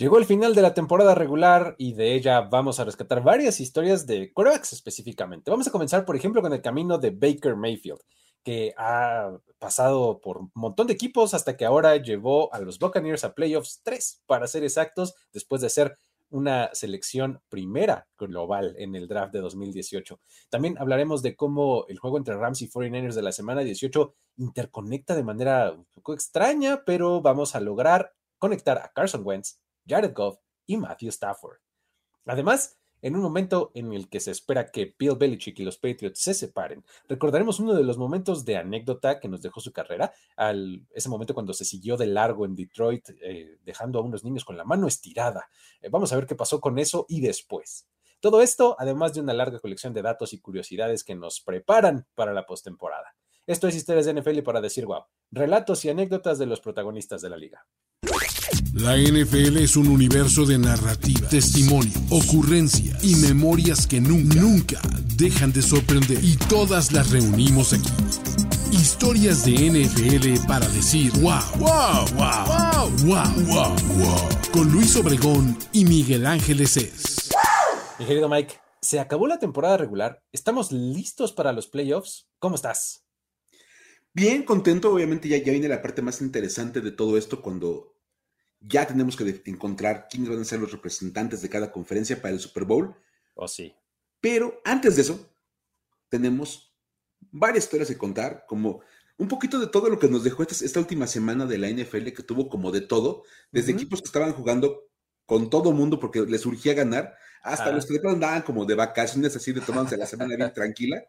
Llegó el final de la temporada regular y de ella vamos a rescatar varias historias de quarterbacks específicamente. Vamos a comenzar, por ejemplo, con el camino de Baker Mayfield, que ha pasado por un montón de equipos hasta que ahora llevó a los Buccaneers a playoffs 3, para ser exactos, después de ser una selección primera global en el draft de 2018. También hablaremos de cómo el juego entre Rams y 49ers de la semana 18 interconecta de manera un poco extraña, pero vamos a lograr conectar a Carson Wentz Jared Goff y Matthew Stafford. Además, en un momento en el que se espera que Bill Belichick y los Patriots se separen, recordaremos uno de los momentos de anécdota que nos dejó su carrera, al, ese momento cuando se siguió de largo en Detroit, eh, dejando a unos niños con la mano estirada. Eh, vamos a ver qué pasó con eso y después. Todo esto, además de una larga colección de datos y curiosidades que nos preparan para la postemporada. Esto es Historias de NFL para decir wow, relatos y anécdotas de los protagonistas de la liga. La NFL es un universo de narrativa, testimonio, ocurrencia y memorias que nunca, nunca dejan de sorprender. Y todas las reunimos aquí. Historias de NFL para decir wow, wow, wow, wow, wow, wow, wow. Con Luis Obregón y Miguel Ángeles es. Mi querido Mike, se acabó la temporada regular. ¿Estamos listos para los playoffs? ¿Cómo estás? Bien, contento. Obviamente ya, ya viene la parte más interesante de todo esto cuando ya tenemos que encontrar quiénes van a ser los representantes de cada conferencia para el Super Bowl. Oh, sí. Pero antes de eso, tenemos varias historias que contar, como un poquito de todo lo que nos dejó esta, esta última semana de la NFL, que tuvo como de todo, desde equipos que estaban jugando con todo mundo porque les surgía ganar, hasta los que de andaban como de vacaciones, así de tomándose la semana bien tranquila.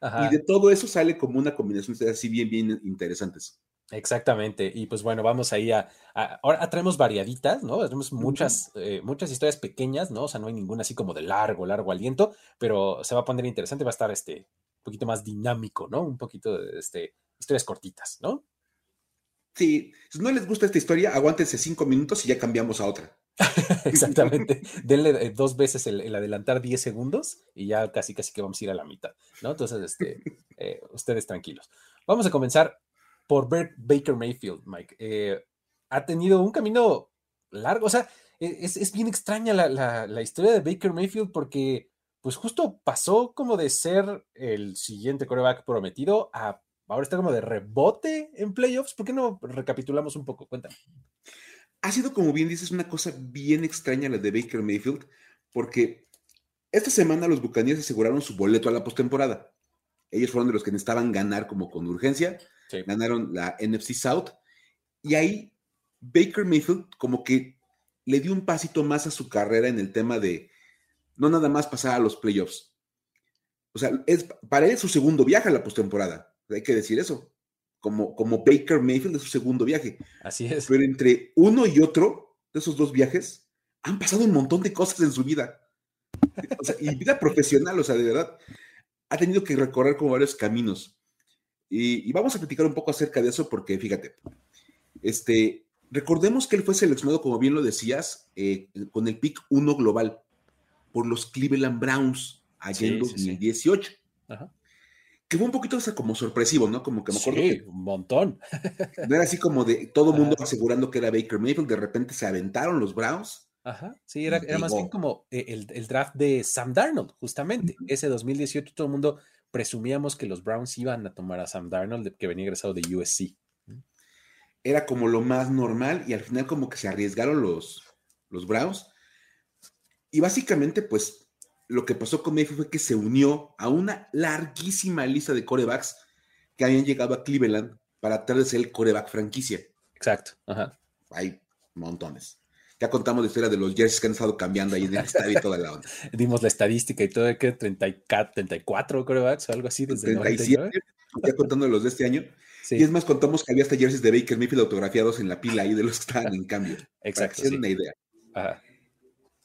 Y de todo eso sale como una combinación de así bien, bien interesantes. Exactamente. Y pues bueno, vamos ahí a, ahora traemos variaditas, ¿no? Tenemos muchas, eh, muchas historias pequeñas, ¿no? O sea, no hay ninguna así como de largo, largo aliento, pero se va a poner interesante, va a estar este un poquito más dinámico, ¿no? Un poquito de este, historias cortitas, ¿no? Sí, si no les gusta esta historia, aguántense cinco minutos y ya cambiamos a otra. Exactamente. Denle eh, dos veces el, adelantar 10 segundos y ya casi casi que vamos a ir a la mitad, ¿no? Entonces, este, eh, ustedes tranquilos. Vamos a comenzar por Baker Mayfield, Mike. Eh, ha tenido un camino largo, o sea, e, es, bien extraña la, historia de Baker Mayfield porque pues justo pasó como de ser el siguiente coreback prometido a ahora está como de rebote en playoffs. ¿Por qué no recapitulamos un poco? Cuéntame. Ha sido, como bien dices, una cosa bien extraña la de Baker Mayfield, porque esta semana los Buccaneers aseguraron su boleto a la postemporada. Ellos fueron de los que necesitaban ganar como con urgencia ganaron la NFC South. Y ahí Baker Mayfield como que le dio un pasito más a su carrera en el tema de no nada más pasar a los playoffs. O sea, es para él su segundo viaje a la postemporada. Hay que decir eso. Como, como Baker Mayfield es su segundo viaje. Así es. Pero entre uno y otro de esos dos viajes han pasado un montón de cosas en su vida. O sea, y vida profesional, o sea, de verdad, ha tenido que recorrer como varios caminos. Y, vamos a platicar un poco acerca de eso porque, fíjate, este, recordemos que él fue seleccionado, como bien lo decías, eh, con el pick 1 global por los Cleveland Browns allá en 2018. Que fue un poquito como sorpresivo, ¿no? Como que me acuerdo. Sí, un montón. no era así como de todo el mundo asegurando que era Baker Mayfield, de repente se aventaron los Browns. Ajá, sí, era, más bien como eh, el, el, draft de Sam Darnold, justamente. Ese 2018 todo el mundo presumíamos que los Browns iban a tomar a Sam Darnold, que venía egresado de USC. Era como lo más normal y al final como que se arriesgaron los, los Browns. Y básicamente, pues, lo que pasó con Mayfield fue que se unió a una larguísima lista de corebacks que habían llegado a Cleveland para tratar de ser el coreback franquicia. Exacto. Ajá. Hay montones. Ya contamos la historia de los jerseys que han estado cambiando ahí en el estadio y toda la onda. Dimos la estadística y todo, que 34, 34 corebacks o algo así desde 37, ya contando los de este año. Y es más, contamos que había hasta jerseys de Baker Mayfield autografiados en la pila ahí de los que estaban en cambio. Exacto. Para una idea.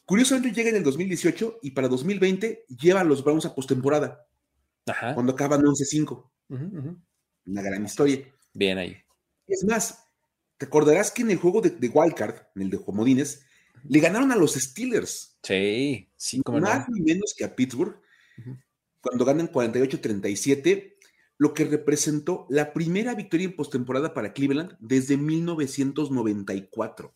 Curiosamente llega en el 2018 y para 2020 lleva a los Browns a postemporada. Ajá. Cuando acaban 11-5. Una gran historia. Bien ahí. Es más, te acordarás que en el juego de, Wildcard, en el de Comodines, le ganaron a los Steelers. Sí, sí, como Más ni menos que a Pittsburgh, cuando ganan 48-37, lo que representó la primera victoria en postemporada para Cleveland desde 1994.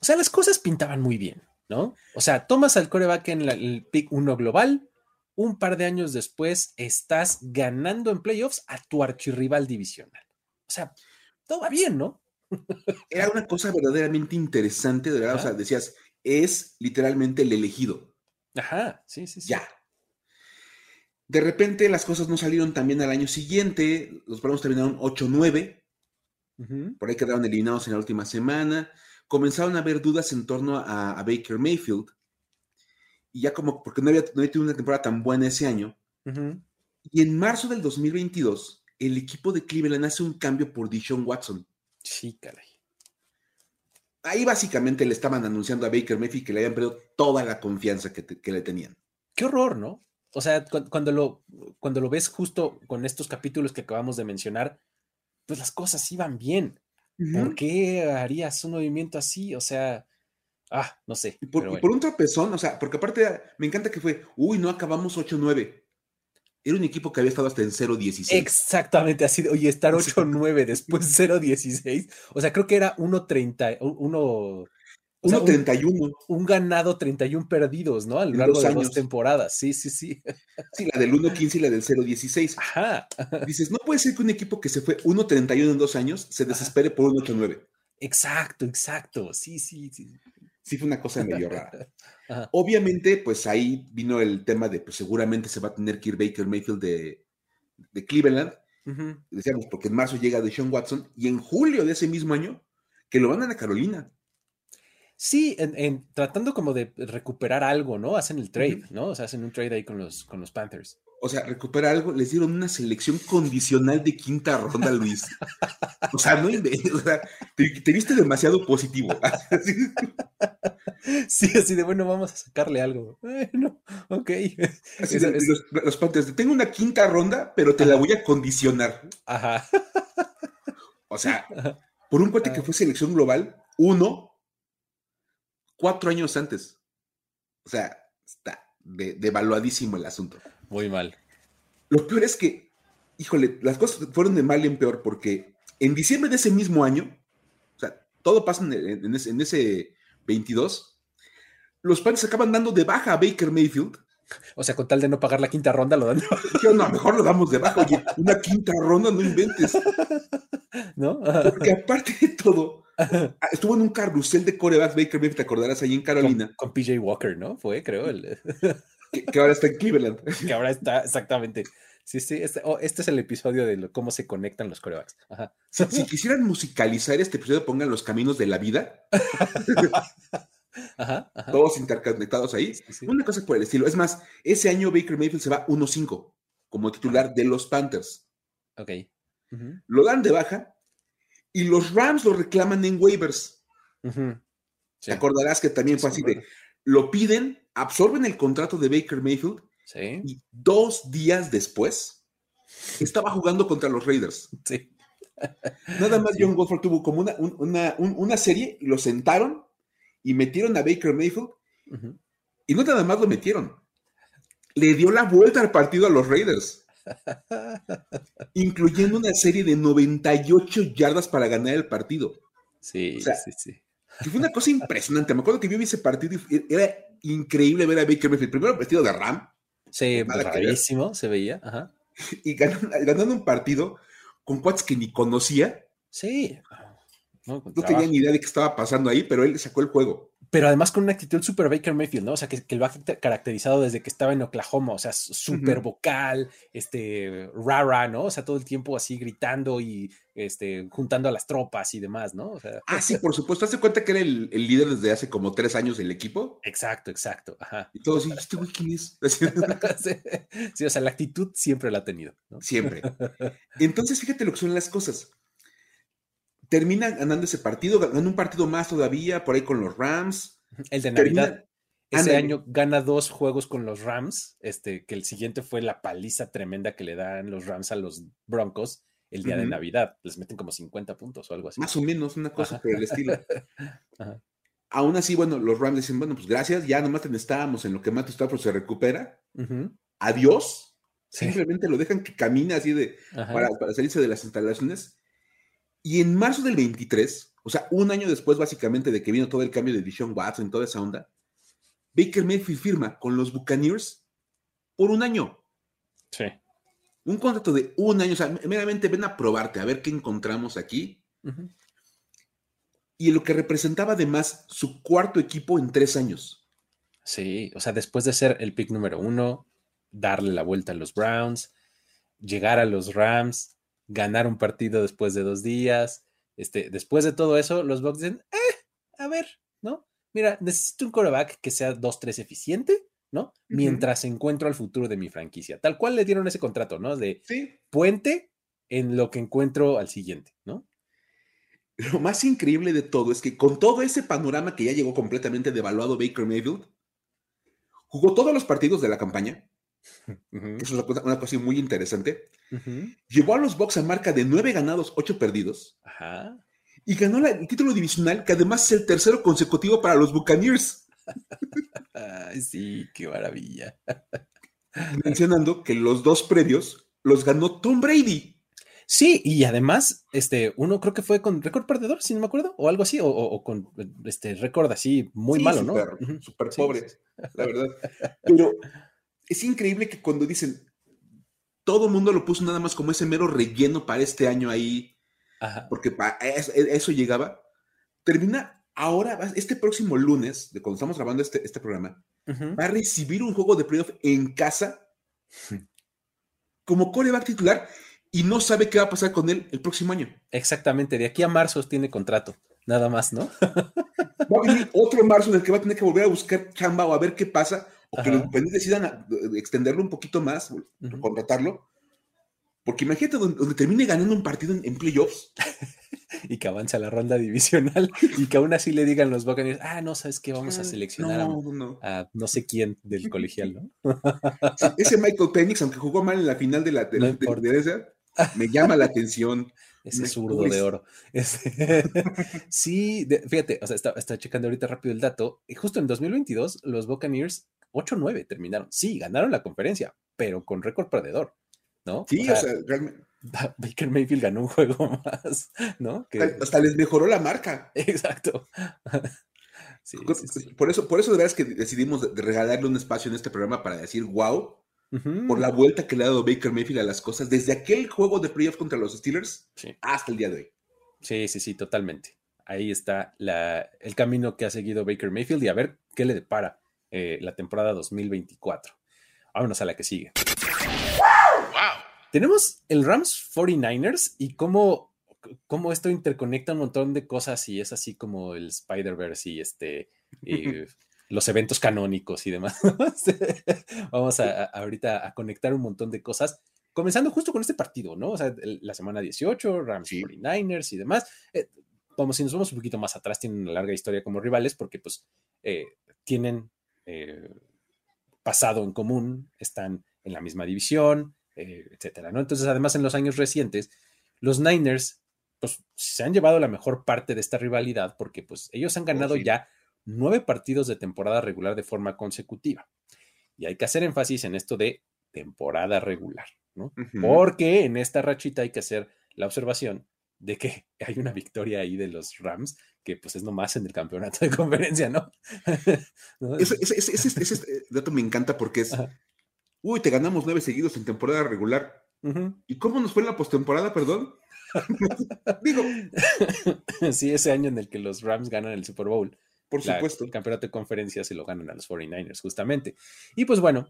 O sea, las cosas pintaban muy bien, ¿no? O sea, tomas al coreback en el pick 1 global, un par de años después estás ganando en playoffs a tu archirrival divisional. O sea, todo va bien, ¿no? Era una cosa verdaderamente interesante, de verdad. O sea, decías, es literalmente el elegido. Ajá, sí, sí, sí. Ya. De repente las cosas no salieron también al año siguiente. Los Browns terminaron 8-9. Por ahí quedaron eliminados en la última semana. Comenzaron a haber dudas en torno a, Baker Mayfield. Y ya como, porque no había, no tenido una temporada tan buena ese año. Y en marzo del 2022, el equipo de Cleveland hace un cambio por Dishon Watson. Sí, caray. Ahí básicamente le estaban anunciando a Baker Mayfield que le habían perdido toda la confianza que, le tenían. Qué horror, ¿no? O sea, cuando lo, cuando lo ves justo con estos capítulos que acabamos de mencionar, pues las cosas iban bien. ¿Por qué harías un movimiento así? O sea, ah, no sé. Y por, por, un tropezón, o sea, porque aparte me encanta que fue, uy, no acabamos 8-9. Era un equipo que había estado hasta en 0-16. Exactamente, así, oye, estar 8-9 después 0-16. O sea, creo que era 1-30, 1... 1.31. Un, ganado, 31 perdidos, ¿no? A lo largo de dos temporadas. Sí, sí, sí. Sí, la del 1.15 y la del 0.16. Ajá. Dices, no puede ser que un equipo que se fue 1.31 en dos años se desespere por 1.89. Exacto, exacto. Sí, sí, sí. Sí, fue una cosa medio rara. Obviamente, pues ahí vino el tema de, pues seguramente se va a tener que ir Baker Mayfield de, de Cleveland. Decíamos, porque en marzo llega de Sean Watson y en julio de ese mismo año que lo mandan a Carolina. Sí, en, tratando como de recuperar algo, ¿no? Hacen el trade, ¿no? O sea, hacen un trade ahí con los, con los Panthers. O sea, recuperar algo, les dieron una selección condicional de quinta ronda, Luis. O sea, no o sea, te, viste demasiado positivo. Sí, así de bueno, vamos a sacarle algo. Bueno, ok. los, Panthers, tengo una quinta ronda, pero te la voy a condicionar. Ajá. O sea, por un cuate que fue selección global, uno cuatro años antes. O sea, está devaluadísimo el asunto. Muy mal. Lo peor es que, híjole, las cosas fueron de mal en peor porque en diciembre de ese mismo año, o sea, todo pasa en, ese, 22, los padres acaban dando de baja a Baker Mayfield. O sea, con tal de no pagar la quinta ronda, lo dan. no, mejor lo damos de baja. Oye, una quinta ronda, no inventes. ¿No? Porque aparte de todo, estuvo en un carrusel de corebacks Baker Mayfield, te acordarás ahí en Carolina. Con, PJ Walker, ¿no? Fue, creo. que, ahora está en Cleveland. que ahora está, exactamente. Sí, sí, este, oh, este es el episodio de cómo se conectan los corebacks. Si, quisieran musicalizar este episodio, pongan los caminos de la vida. Todos interconectados ahí. Una cosa por el estilo. Es más, ese año Baker Mayfield se va 1-5 como titular de los Panthers. Ok. Lo dan de baja y los Rams lo reclaman en waivers. Te acordarás que también fue así de, lo piden, absorben el contrato de Baker Mayfield y dos días después estaba jugando contra los Raiders. Nada más John Wolford tuvo como una, una, serie y lo sentaron y metieron a Baker Mayfield y no nada más lo metieron, le dio la vuelta al partido a los Raiders incluyendo una serie de 98 yardas para ganar el partido. Sí, sí, sí. fue una cosa impresionante. Me acuerdo que vi ese partido y era increíble ver a Baker Mayfield. Primero vestido de Ram. Sí, rarísimo se veía. Y ganando, un partido con cuates que ni conocía. Sí. No, no tenía ni idea de qué estaba pasando ahí, pero él sacó el juego pero además con una actitud super Baker Mayfield, ¿no? O sea, que, que, lo ha caracterizado desde que estaba en Oklahoma, o sea, súper vocal, este, rara, ¿no? O sea, todo el tiempo así gritando y este, juntando a las tropas y demás, ¿no? O sea, ah, sí, por supuesto. ¿Hace cuenta que era el, líder desde hace como tres años del equipo? Exacto, exacto. Ajá. Y todos, ¿este güey quién es? sí, o sea, la actitud siempre la ha tenido. ¿no? Siempre. Entonces, fíjate lo que son las cosas termina ganando ese partido, ganando un partido más todavía por ahí con los Rams. El de Navidad. ese año gana dos juegos con los Rams, este, que el siguiente fue la paliza tremenda que le dan los Rams a los Broncos el día de Navidad. Les meten como 50 puntos o algo así. Más o menos, una cosa por el estilo. Aún así, bueno, los Rams dicen, bueno, pues gracias, ya nomás estábamos en lo que Matthew Stafford se recupera. Adiós. Simplemente lo dejan que camine así de para salirse de las instalaciones Y en marzo del 23, o sea, un año después básicamente de que vino todo el cambio de Dishon Watson toda esa onda, Baker Mayfield firma con los Buccaneers por un año. Sí. Un contrato de un año, o sea, meramente ven a probarte, a ver qué encontramos aquí. Y lo que representaba además su cuarto equipo en tres años. Sí, o sea, después de ser el pick número uno, darle la vuelta a los Browns, llegar a los Rams, ganar un partido después de dos días. Este, después de todo eso, los Bucks dicen, eh, a ver, ¿no? Mira, necesito un quarterback que sea 2-3 eficiente, ¿no? Mientras encuentro al futuro de mi franquicia. Tal cual le dieron ese contrato, ¿no? De puente en lo que encuentro al siguiente, ¿no? Lo más increíble de todo es que con todo ese panorama que ya llegó completamente devaluado Baker Mayfield, jugó todos los partidos de la campaña. Eso es una cosa, muy interesante. Llevó a los Bucks a marca de nueve ganados, ocho perdidos. Y ganó el título divisional, que además es el tercero consecutivo para los Buccaneers. Ay, sí, qué maravilla. Mencionando que los dos previos los ganó Tom Brady. Sí, y además, este, uno creo que fue con récord perdedor, si no me acuerdo, o algo así, o, con este récord así muy malo, ¿no? Súper pobre, la verdad. Pero es increíble que cuando dicen, todo el mundo lo puso nada más como ese mero relleno para este año ahí, porque para eso, llegaba, termina ahora, este próximo lunes, de cuando estamos grabando este, este programa, va a recibir un juego de playoff en casa como coreback titular y no sabe qué va a pasar con él el próximo año. Exactamente, de aquí a marzo tiene contrato, nada más, ¿no? va a venir otro marzo en el que va a tener que volver a buscar chamba o a ver qué pasa, o que los decidan extenderlo un poquito más, contratarlo. Porque imagínate donde, termine ganando un partido en, playoffs. y que avance a la ronda divisional y que aún así le digan los Buccaneers, ah, no, ¿sabes qué? Vamos a ah, seleccionar a, no. sé quién del colegial, ¿no? ese Michael Penix, aunque jugó mal en la final de la de, me llama la atención. Ese zurdo de oro. sí, fíjate, o sea, está, checando ahorita rápido el dato. Y justo en 2022, los Buccaneers 8-9 terminaron. Sí, ganaron la conferencia, pero con récord perdedor, ¿no? Sí, o sea, realmente. Baker Mayfield ganó un juego más, ¿no? Hasta les mejoró la marca. Exacto. Por eso, por eso de verdad es que decidimos regalarle un espacio en este programa para decir wow, por la vuelta que le ha dado Baker Mayfield a las cosas desde aquel juego de playoff contra los Steelers hasta el día de hoy. Sí, sí, sí, totalmente. Ahí está la, el camino que ha seguido Baker Mayfield y a ver qué le depara eh, la temporada 2024. Vámonos a la que sigue. Tenemos el Rams 49ers y cómo, cómo esto interconecta un montón de cosas y es así como el Spider-Verse y este... los eventos canónicos y demás. Vamos a, ahorita a conectar un montón de cosas, comenzando justo con este partido, ¿no? O sea, la semana 18, Rams 49ers y demás. Eh, vamos, si nos vamos un poquito más atrás, tienen una larga historia como rivales porque pues eh, tienen eh, pasado en común, están en la misma división, etcétera, ¿no? Entonces, además, en los años recientes, los Niners pues se han llevado la mejor parte de esta rivalidad porque pues ellos han oh, ganado ya nueve partidos de temporada regular de forma consecutiva. Y hay que hacer énfasis en esto de temporada regular, ¿no? Porque en esta rachita hay que hacer la observación de que hay una victoria ahí de los Rams que pues es nomás en el campeonato de conferencia, ¿no? Ese, dato me encanta porque es, uy, te ganamos nueve seguidos en temporada regular. ¿Y cómo nos fue en la postemporada, perdón? Digo. Sí, ese año en el que los Rams ganan el Super Bowl. Por supuesto. el campeonato de conferencia se lo ganan a los 49ers, justamente. Y pues bueno,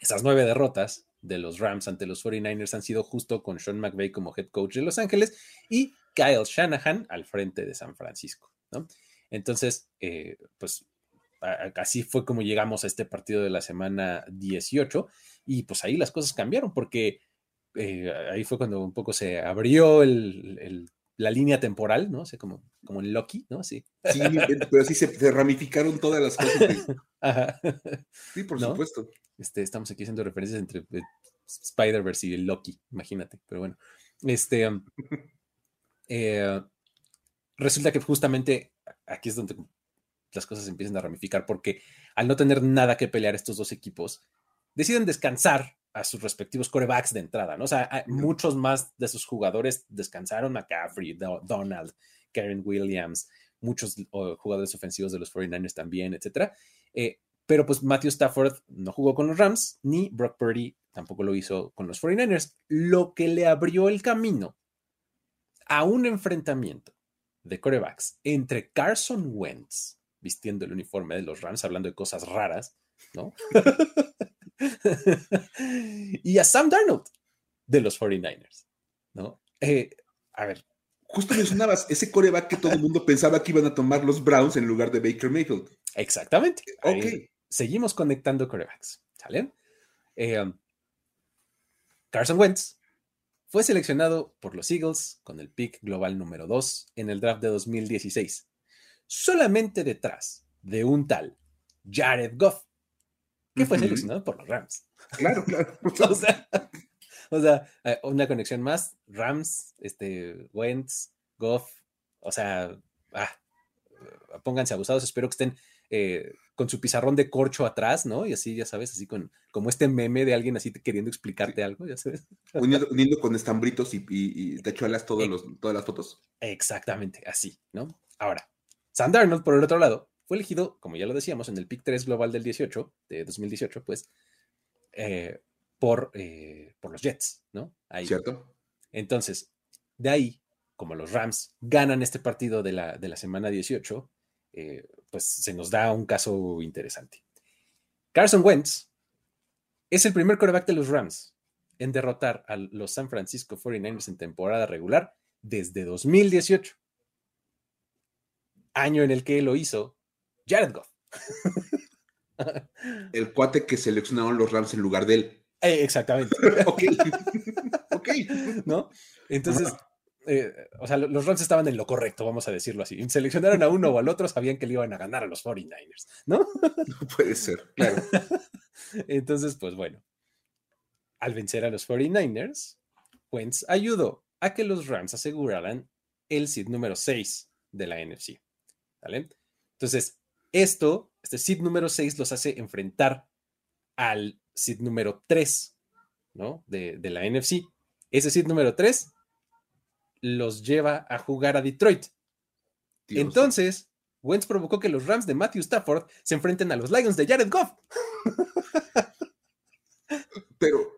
esas nueve derrotas de los Rams ante los 49ers han sido justo con Sean McVay como head coach de Los Ángeles y Kyle Shanahan al frente de San Francisco, ¿no? Entonces, eh, pues así fue como llegamos a este partido de la semana 18 y pues ahí las cosas cambiaron porque eh, ahí fue cuando un poco se abrió el la línea temporal, ¿no? O sea, como, como en Loki, ¿no? Sí. Sí, pero sí se, ramificaron todas las cosas. Sí, por supuesto. Este, estamos aquí haciendo referencias entre eh, Spider-Verse y Loki, imagínate, pero bueno. Este, um, eh, resulta que justamente aquí es donde las cosas empiezan a ramificar, porque al no tener nada que pelear estos dos equipos, deciden descansar a sus respectivos corebacks de entrada, ¿no? O sea, muchos más de sus jugadores descansaron, McCaffrey, Donald, Karen Williams, muchos jugadores ofensivos de los 49ers también, etcétera. Eh, pero pues Matthew Stafford no jugó con los Rams, ni Brock Purdy tampoco lo hizo con los 49ers, lo que le abrió el camino a un enfrentamiento de corebacks entre Carson Wentz, vistiendo el uniforme de los Rams, hablando de cosas raras, ¿no? y a Sam Darnold de los 49ers, ¿no? Eh, a ver. Justo mencionabas ese coreback que todo el mundo pensaba que iban a tomar los Browns en lugar de Baker Mayfield. Exactamente. Ok. Seguimos conectando corebacks, ¿sale? Eh, um, Carson Wentz fue seleccionado por los Eagles con el pick global número 2 en el draft de 2016, solamente detrás de un tal Jared Goff, que fue seleccionado por los Rams. Claro, claro. o, sea, eh, una conexión más, Rams, este, Wentz, Goff, o sea, ah, pónganse abusados, espero que estén eh, con su pizarrón de corcho atrás, ¿no? Y así, ya sabes, así con como este meme de alguien así queriendo explicarte algo, ya sabes. Uniendo, con estambritos y, y, tachuelas todos los, todas las fotos. Exactamente, así, ¿no? Ahora, Sam Darnold, por el otro lado, fue elegido, como ya lo decíamos, en el pick 3 global del 18, de 2018, pues, eh, por, eh, por los Jets, ¿no? Ahí. ¿Cierto? Entonces, de ahí, como los Rams ganan este partido de la, de la semana 18, eh, pues se nos da un caso interesante. Carson Wentz es el primer coreback de los Rams en derrotar a los San Francisco 49ers en temporada regular desde 2018, año en el que lo hizo Jared Goff. El cuate que seleccionaron los Rams en lugar de él. Eh, exactamente. ok. ok. ¿No? Entonces, eh, o sea, los Rams estaban en lo correcto, vamos a decirlo así. Seleccionaron a uno o al otro, sabían que le iban a ganar a los 49ers, ¿no? No puede ser, claro. Entonces, pues bueno, al vencer a los 49ers, Wentz ayudó a que los Rams aseguraran el seed número 6 de la NFC. ¿Vale? Entonces, esto, este seed número 6 los hace enfrentar al seed número 3, ¿no? De, de la NFC. Ese seed número 3 los lleva a jugar a Detroit. Entonces, Wentz provocó que los Rams de Matthew Stafford se enfrenten a los Lions de Jared Goff. Pero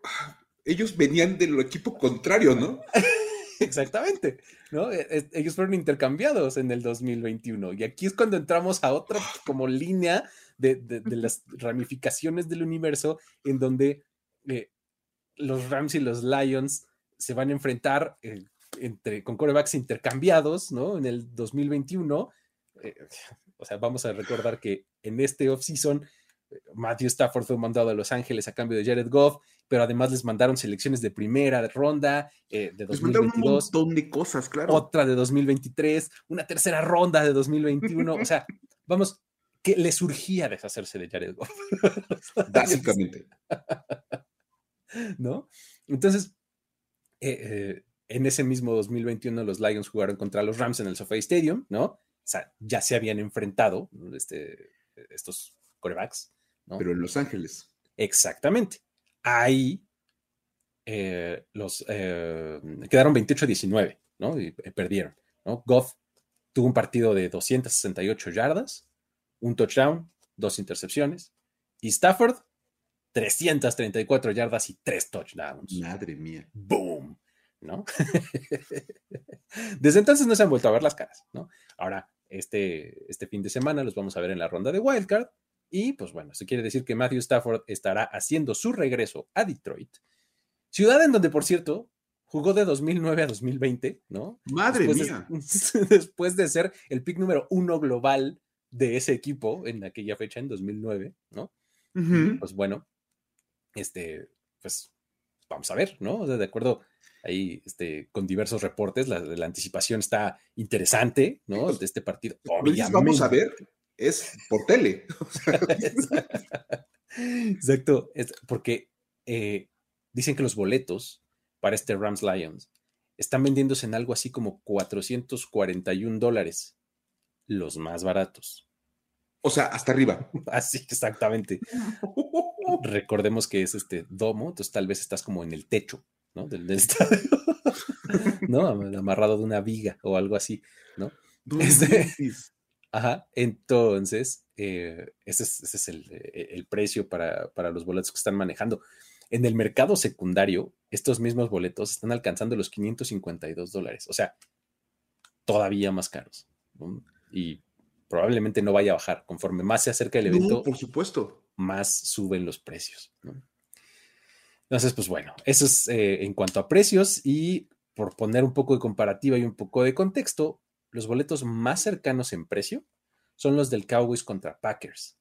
ellos venían del equipo contrario, ¿no? Exactamente, ¿no? E, e, ellos fueron intercambiados en el 2021 y aquí es cuando entramos a otra como línea de, las ramificaciones del universo en donde eh, los Rams y los Lions se van a enfrentar eh, entre, con corebacks intercambiados, ¿no? En el 2021. Eh, o sea, vamos a recordar que en este offseason eh, Matthew Stafford fue mandado a Los Ángeles a cambio de Jared Goff, pero además les mandaron selecciones de primera ronda eh, de 2022. un montón de cosas, claro. Otra de 2023, una tercera ronda de 2021. o sea, vamos, que le surgía deshacerse de Jared Goff. Básicamente. ¿No? Entonces, eh, en ese mismo 2021 los Lions jugaron contra los Rams en el SoFi Stadium, ¿no? O sea, ya se habían enfrentado este, estos corebacks, ¿no? Pero en Los Ángeles. Exactamente. Ahí eh, los eh, quedaron 28-19, ¿no? Y eh, perdieron, ¿no? Goff tuvo un partido de 268 yardas, un touchdown, dos intercepciones, y Stafford 334 yardas y tres touchdowns. Madre mía. ¡Boom! ¿No? Desde entonces no se han vuelto a ver las caras, ¿no? Ahora, este, este fin de semana los vamos a ver en la ronda de Wildcard. Y pues bueno, eso quiere decir que Matthew Stafford estará haciendo su regreso a Detroit, ciudad en donde, por cierto, jugó de 2009 a 2020, ¿no? Madre mía. después de ser el pick número uno global de ese equipo en aquella fecha, en 2009, ¿no? Pues bueno, este, pues vamos a ver, ¿no? de acuerdo ahí este, con diversos reportes. La, la anticipación está interesante, ¿no? De este partido. Vamos a ver, es por tele. Exacto, porque eh, dicen que los boletos para este Rams Lions están vendiéndose en algo así como 441 dólares, los más baratos. O sea, hasta arriba. Así, exactamente. recordemos que es este domo, entonces tal vez estás como en el techo, ¿no? Del, estadio, ¿no? Amarrado de una viga o algo así, ¿no? Este, ajá, entonces, eh, ese es, eh, el, precio para, para, los boletos que están manejando. En el mercado secundario, estos mismos boletos están alcanzando los 552 dólares, o sea, todavía más caros. Y probablemente no vaya a bajar. Conforme más se acerca el evento, por supuesto. más suben los precios. Entonces, pues bueno, eso es eh, en cuanto a precios y por poner un poco de comparativa y un poco de contexto, los boletos más cercanos en precio son los del Cowboys contra Packers.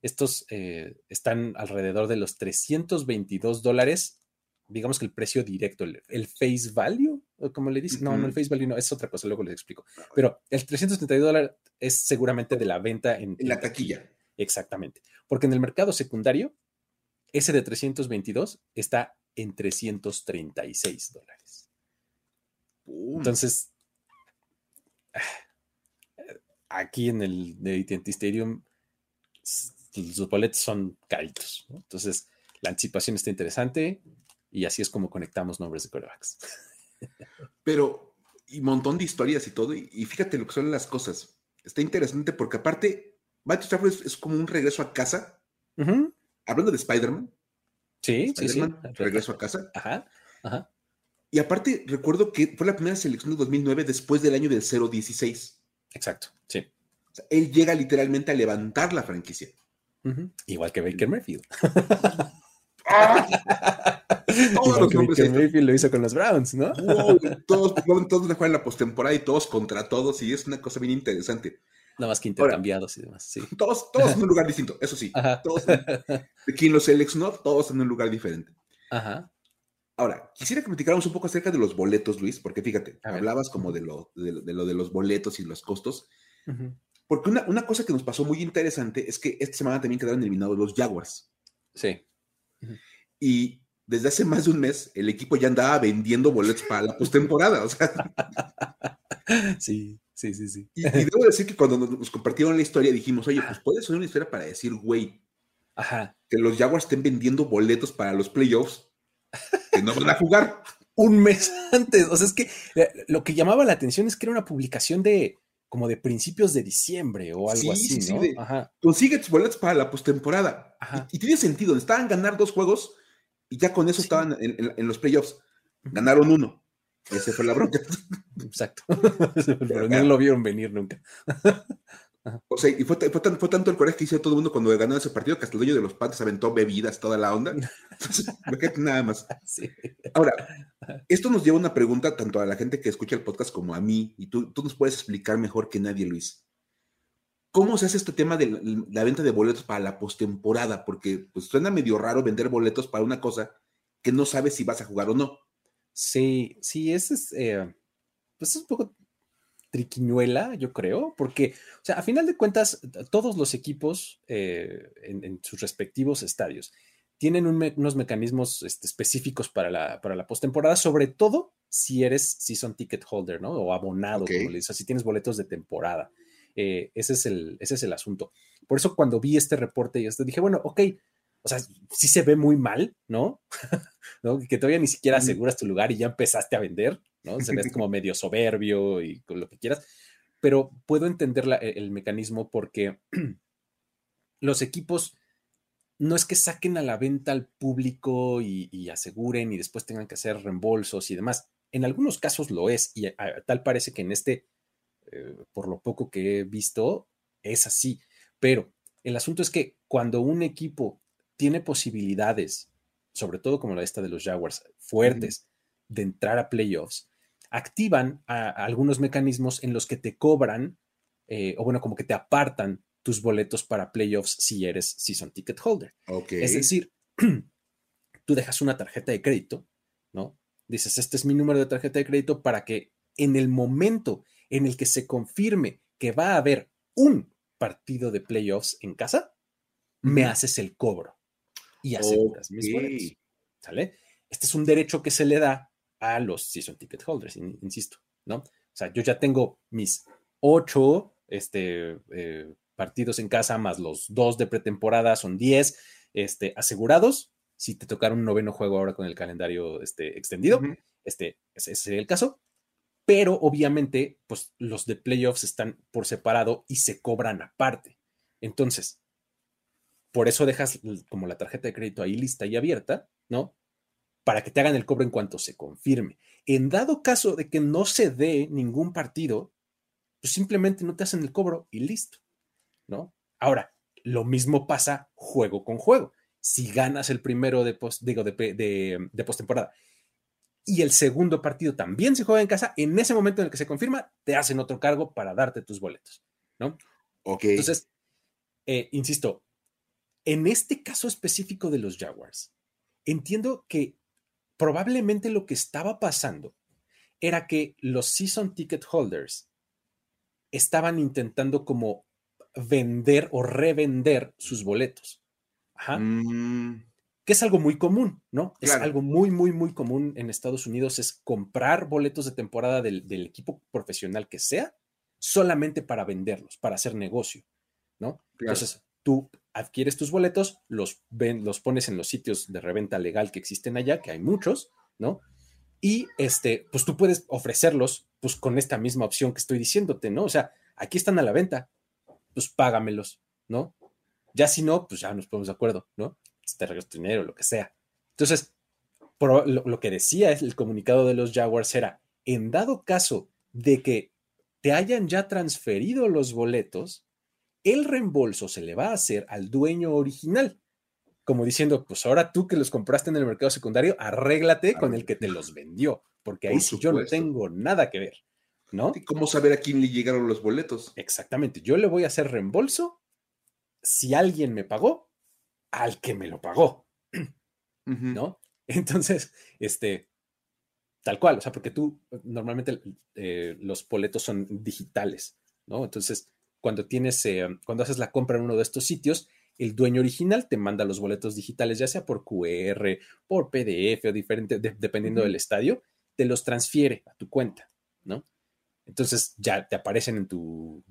Estos eh, están alrededor de los 322 dólares, digamos que el precio directo, el, face value, como le dicen, no, no, el face value no, es otra cosa, luego les explico. Pero el 332 dólares es seguramente de la venta en, en la taquilla. Exactamente, porque en el mercado secundario, ese de 322 está en 336 dólares. Entonces, aquí en el de AT&T Stadium, los boletos son caritos. Entonces, la anticipación está interesante y así es como conectamos nombres de corebacks. Pero, y un montón de historias y todo, y, fíjate lo que son las cosas. Está interesante porque aparte, Matthew Stafford es, como un regreso a casa. Hablando de Spider-Man. Sí, sí, sí. Regreso a casa. Ajá, ajá. Y aparte, recuerdo que fue la primera selección de 2009 después del año del 016. Exacto, sí. él llega literalmente a levantar la franquicia. Igual que Baker Mayfield. ¡Ah! Todos los Baker Mayfield lo hizo con los Browns, ¿no? todos, todos juegan la postemporada y todos contra todos, y es una cosa bien interesante. Nada más que intercambiados y demás, sí. Todos, todos en un lugar distinto, eso sí. Todos de quien los seleccionó, todos en un lugar diferente. Ajá. Ahora, quisiera que platicáramos un poco acerca de los boletos, Luis, porque fíjate, hablabas como de lo de, lo de los boletos y los costos. Porque una, una, cosa que nos pasó muy interesante es que esta semana también quedaron eliminados los Jaguars. Sí. Y desde hace más de un mes, el equipo ya andaba vendiendo boletos para la postemporada. O sea. Sí, sí, sí, sí. Y, debo decir que cuando nos, compartieron la historia dijimos, oye, pues puede ser una historia para decir, güey, Ajá. que los Jaguars estén vendiendo boletos para los playoffs que no van a jugar. un mes antes. O sea, es que eh, lo que llamaba la atención es que era una publicación de como de principios de diciembre o algo así, ¿no? Consigue tus boletos para la postemporada. Y, y, tiene sentido. Estaban ganar dos juegos y ya con eso estaban en, los playoffs. Ganaron uno. Ese fue la bronca. Exacto. Pero no lo vieron venir nunca. O sea, y fue, fue, tanto el coraje que hizo todo el mundo cuando ganó ese partido que hasta el dueño de los Panthers aventó bebidas, toda la onda. Entonces, nada más. Ahora, esto nos lleva a una pregunta tanto a la gente que escucha el podcast como a mí, y tú, tú nos puedes explicar mejor que nadie, Luis. ¿Cómo se hace este tema de la, venta de boletos para la postemporada? Porque pues, suena medio raro vender boletos para una cosa que no sabes si vas a jugar o no. Sí, sí, ese es, eh, pues es un poco triquiñuela, yo creo, porque, o sea, a final de cuentas, todos los equipos eh, en, sus respectivos estadios tienen unos mecanismos este, específicos para la, para la postemporada, sobre todo si eres season ticket holder, ¿no? O abonado, como le dices, si tienes boletos de temporada. Eh, ese, es el, ese es el asunto. Por eso cuando vi este reporte, yo dije, bueno, ok, o sea, sí se ve muy mal, ¿no? ¿no? Que todavía ni siquiera aseguras tu lugar y ya empezaste a vender, ¿no? Se ves como medio soberbio y con lo que quieras, pero puedo entender e, el mecanismo porque los equipos no es que saquen a la venta al público y, aseguren y después tengan que hacer reembolsos y demás. En algunos casos lo es y tal parece que en este eh, por lo poco que he visto, es así. Pero el asunto es que cuando un equipo tiene posibilidades, sobre todo como la esta de los Jaguars, fuertes, de entrar a playoffs, activan algunos mecanismos en los que te cobran, eh, o bueno, como que te apartan tus boletos para playoffs si eres season ticket holder. Es decir, tú dejas una tarjeta de crédito, ¿no? Dices, este es mi número de tarjeta de crédito para que en el momento en el que se confirme que va a haber un partido de playoffs en casa, me haces el cobro y aseguras mis boletos. ¿Sale? Este es un derecho que se le da a los season ticket holders, insisto, ¿no? O sea, yo ya tengo mis ocho este, eh, partidos en casa más los dos de pretemporada, son diez. este, asegurados si te tocaron un noveno juego ahora con el calendario este, extendido. este, ese sería el caso. Pero obviamente, pues los de playoffs están por separado y se cobran aparte. Entonces, por eso dejas como la tarjeta de crédito ahí lista y abierta, ¿no? Para que te hagan el cobro en cuanto se confirme. En dado caso de que no se dé ningún partido, pues simplemente no te hacen el cobro y listo, ¿no? Ahora, lo mismo pasa juego con juego. Si ganas el primero de post, digo, de, de, de postemporada y el segundo partido también se juega en casa, en ese momento en el que se confirma, te hacen otro cargo para darte tus boletos, ¿no? Ok. Entonces, eh, insisto, en este caso específico de los Jaguars, entiendo que probablemente lo que estaba pasando era que los season ticket holders estaban intentando como vender o revender sus boletos. Ajá. Mm, Que es algo muy común, ¿no? Es algo muy, muy, muy común en Estados Unidos, es comprar boletos de temporada del, del equipo profesional que sea, solamente para venderlos, para hacer negocio, ¿no? Claro. Entonces, tú adquieres tus boletos, los, los pones en los sitios de reventa legal que existen allá, que hay muchos, ¿no? Y este, pues tú puedes ofrecerlos pues con esta misma opción que estoy diciéndote, ¿no? O sea, aquí están a la venta, pues págamelos, ¿no? Ya si no, pues ya nos ponemos de acuerdo, ¿no? Te regreso tu dinero, lo que sea. Entonces, lo, lo que decía el comunicado de los Jaguars era, en dado caso de que te hayan ya transferido los boletos, el reembolso se le va a hacer al dueño original. Como diciendo, pues ahora tú que los compraste en el mercado secundario, arréglate con el que te los vendió, porque ahí sí yo no tengo nada que ver, ¿no? ¿y ¿Cómo saber a quién le llegaron los boletos? Exactamente, yo le voy a hacer reembolso si alguien me pagó, al que me lo pagó. ¿no? Entonces, este, tal cual, o sea, porque tú normalmente eh, los boletos son digitales, ¿no? Entonces, cuando tienes, eh, cuando haces la compra en uno de estos sitios, el dueño original te manda los boletos digitales, ya sea por QR, por PDF o diferente, de- dependiendo del estadio, te los transfiere a tu cuenta, ¿no? Entonces ya te aparecen en tu,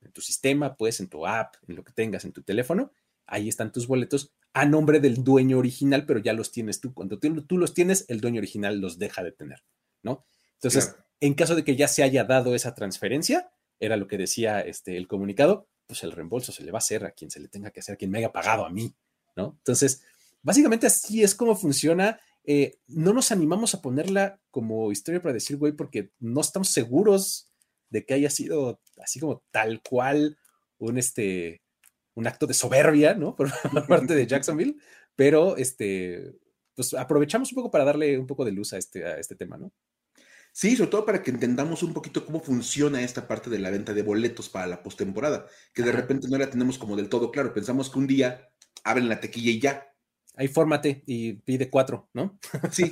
en tu sistema, pues en tu app, en lo que tengas en tu teléfono, ahí están tus boletos a nombre del dueño original, pero ya los tienes tú. Cuando tú, tú los tienes, el dueño original los deja de tener, ¿no? Entonces, Claro. en caso de que ya se haya dado esa transferencia, era lo que decía este, el comunicado, pues el reembolso se le va a hacer a quien se le tenga que hacer, a quien me haya pagado a mí, ¿no? Entonces, básicamente así es como funciona. Eh, no nos animamos a ponerla como historia para decir, güey, porque no estamos seguros de que haya sido así como tal cual un, este, un acto de soberbia, ¿no? Por parte de Jacksonville, pero este, pues aprovechamos un poco para darle un poco de luz a este, a este tema, ¿no? Sí, sobre todo para que entendamos un poquito cómo funciona esta parte de la venta de boletos para la postemporada, que de repente no la tenemos como del todo claro. Pensamos que un día abren la tequilla y ya. Ahí fórmate y pide cuatro, ¿no? Sí,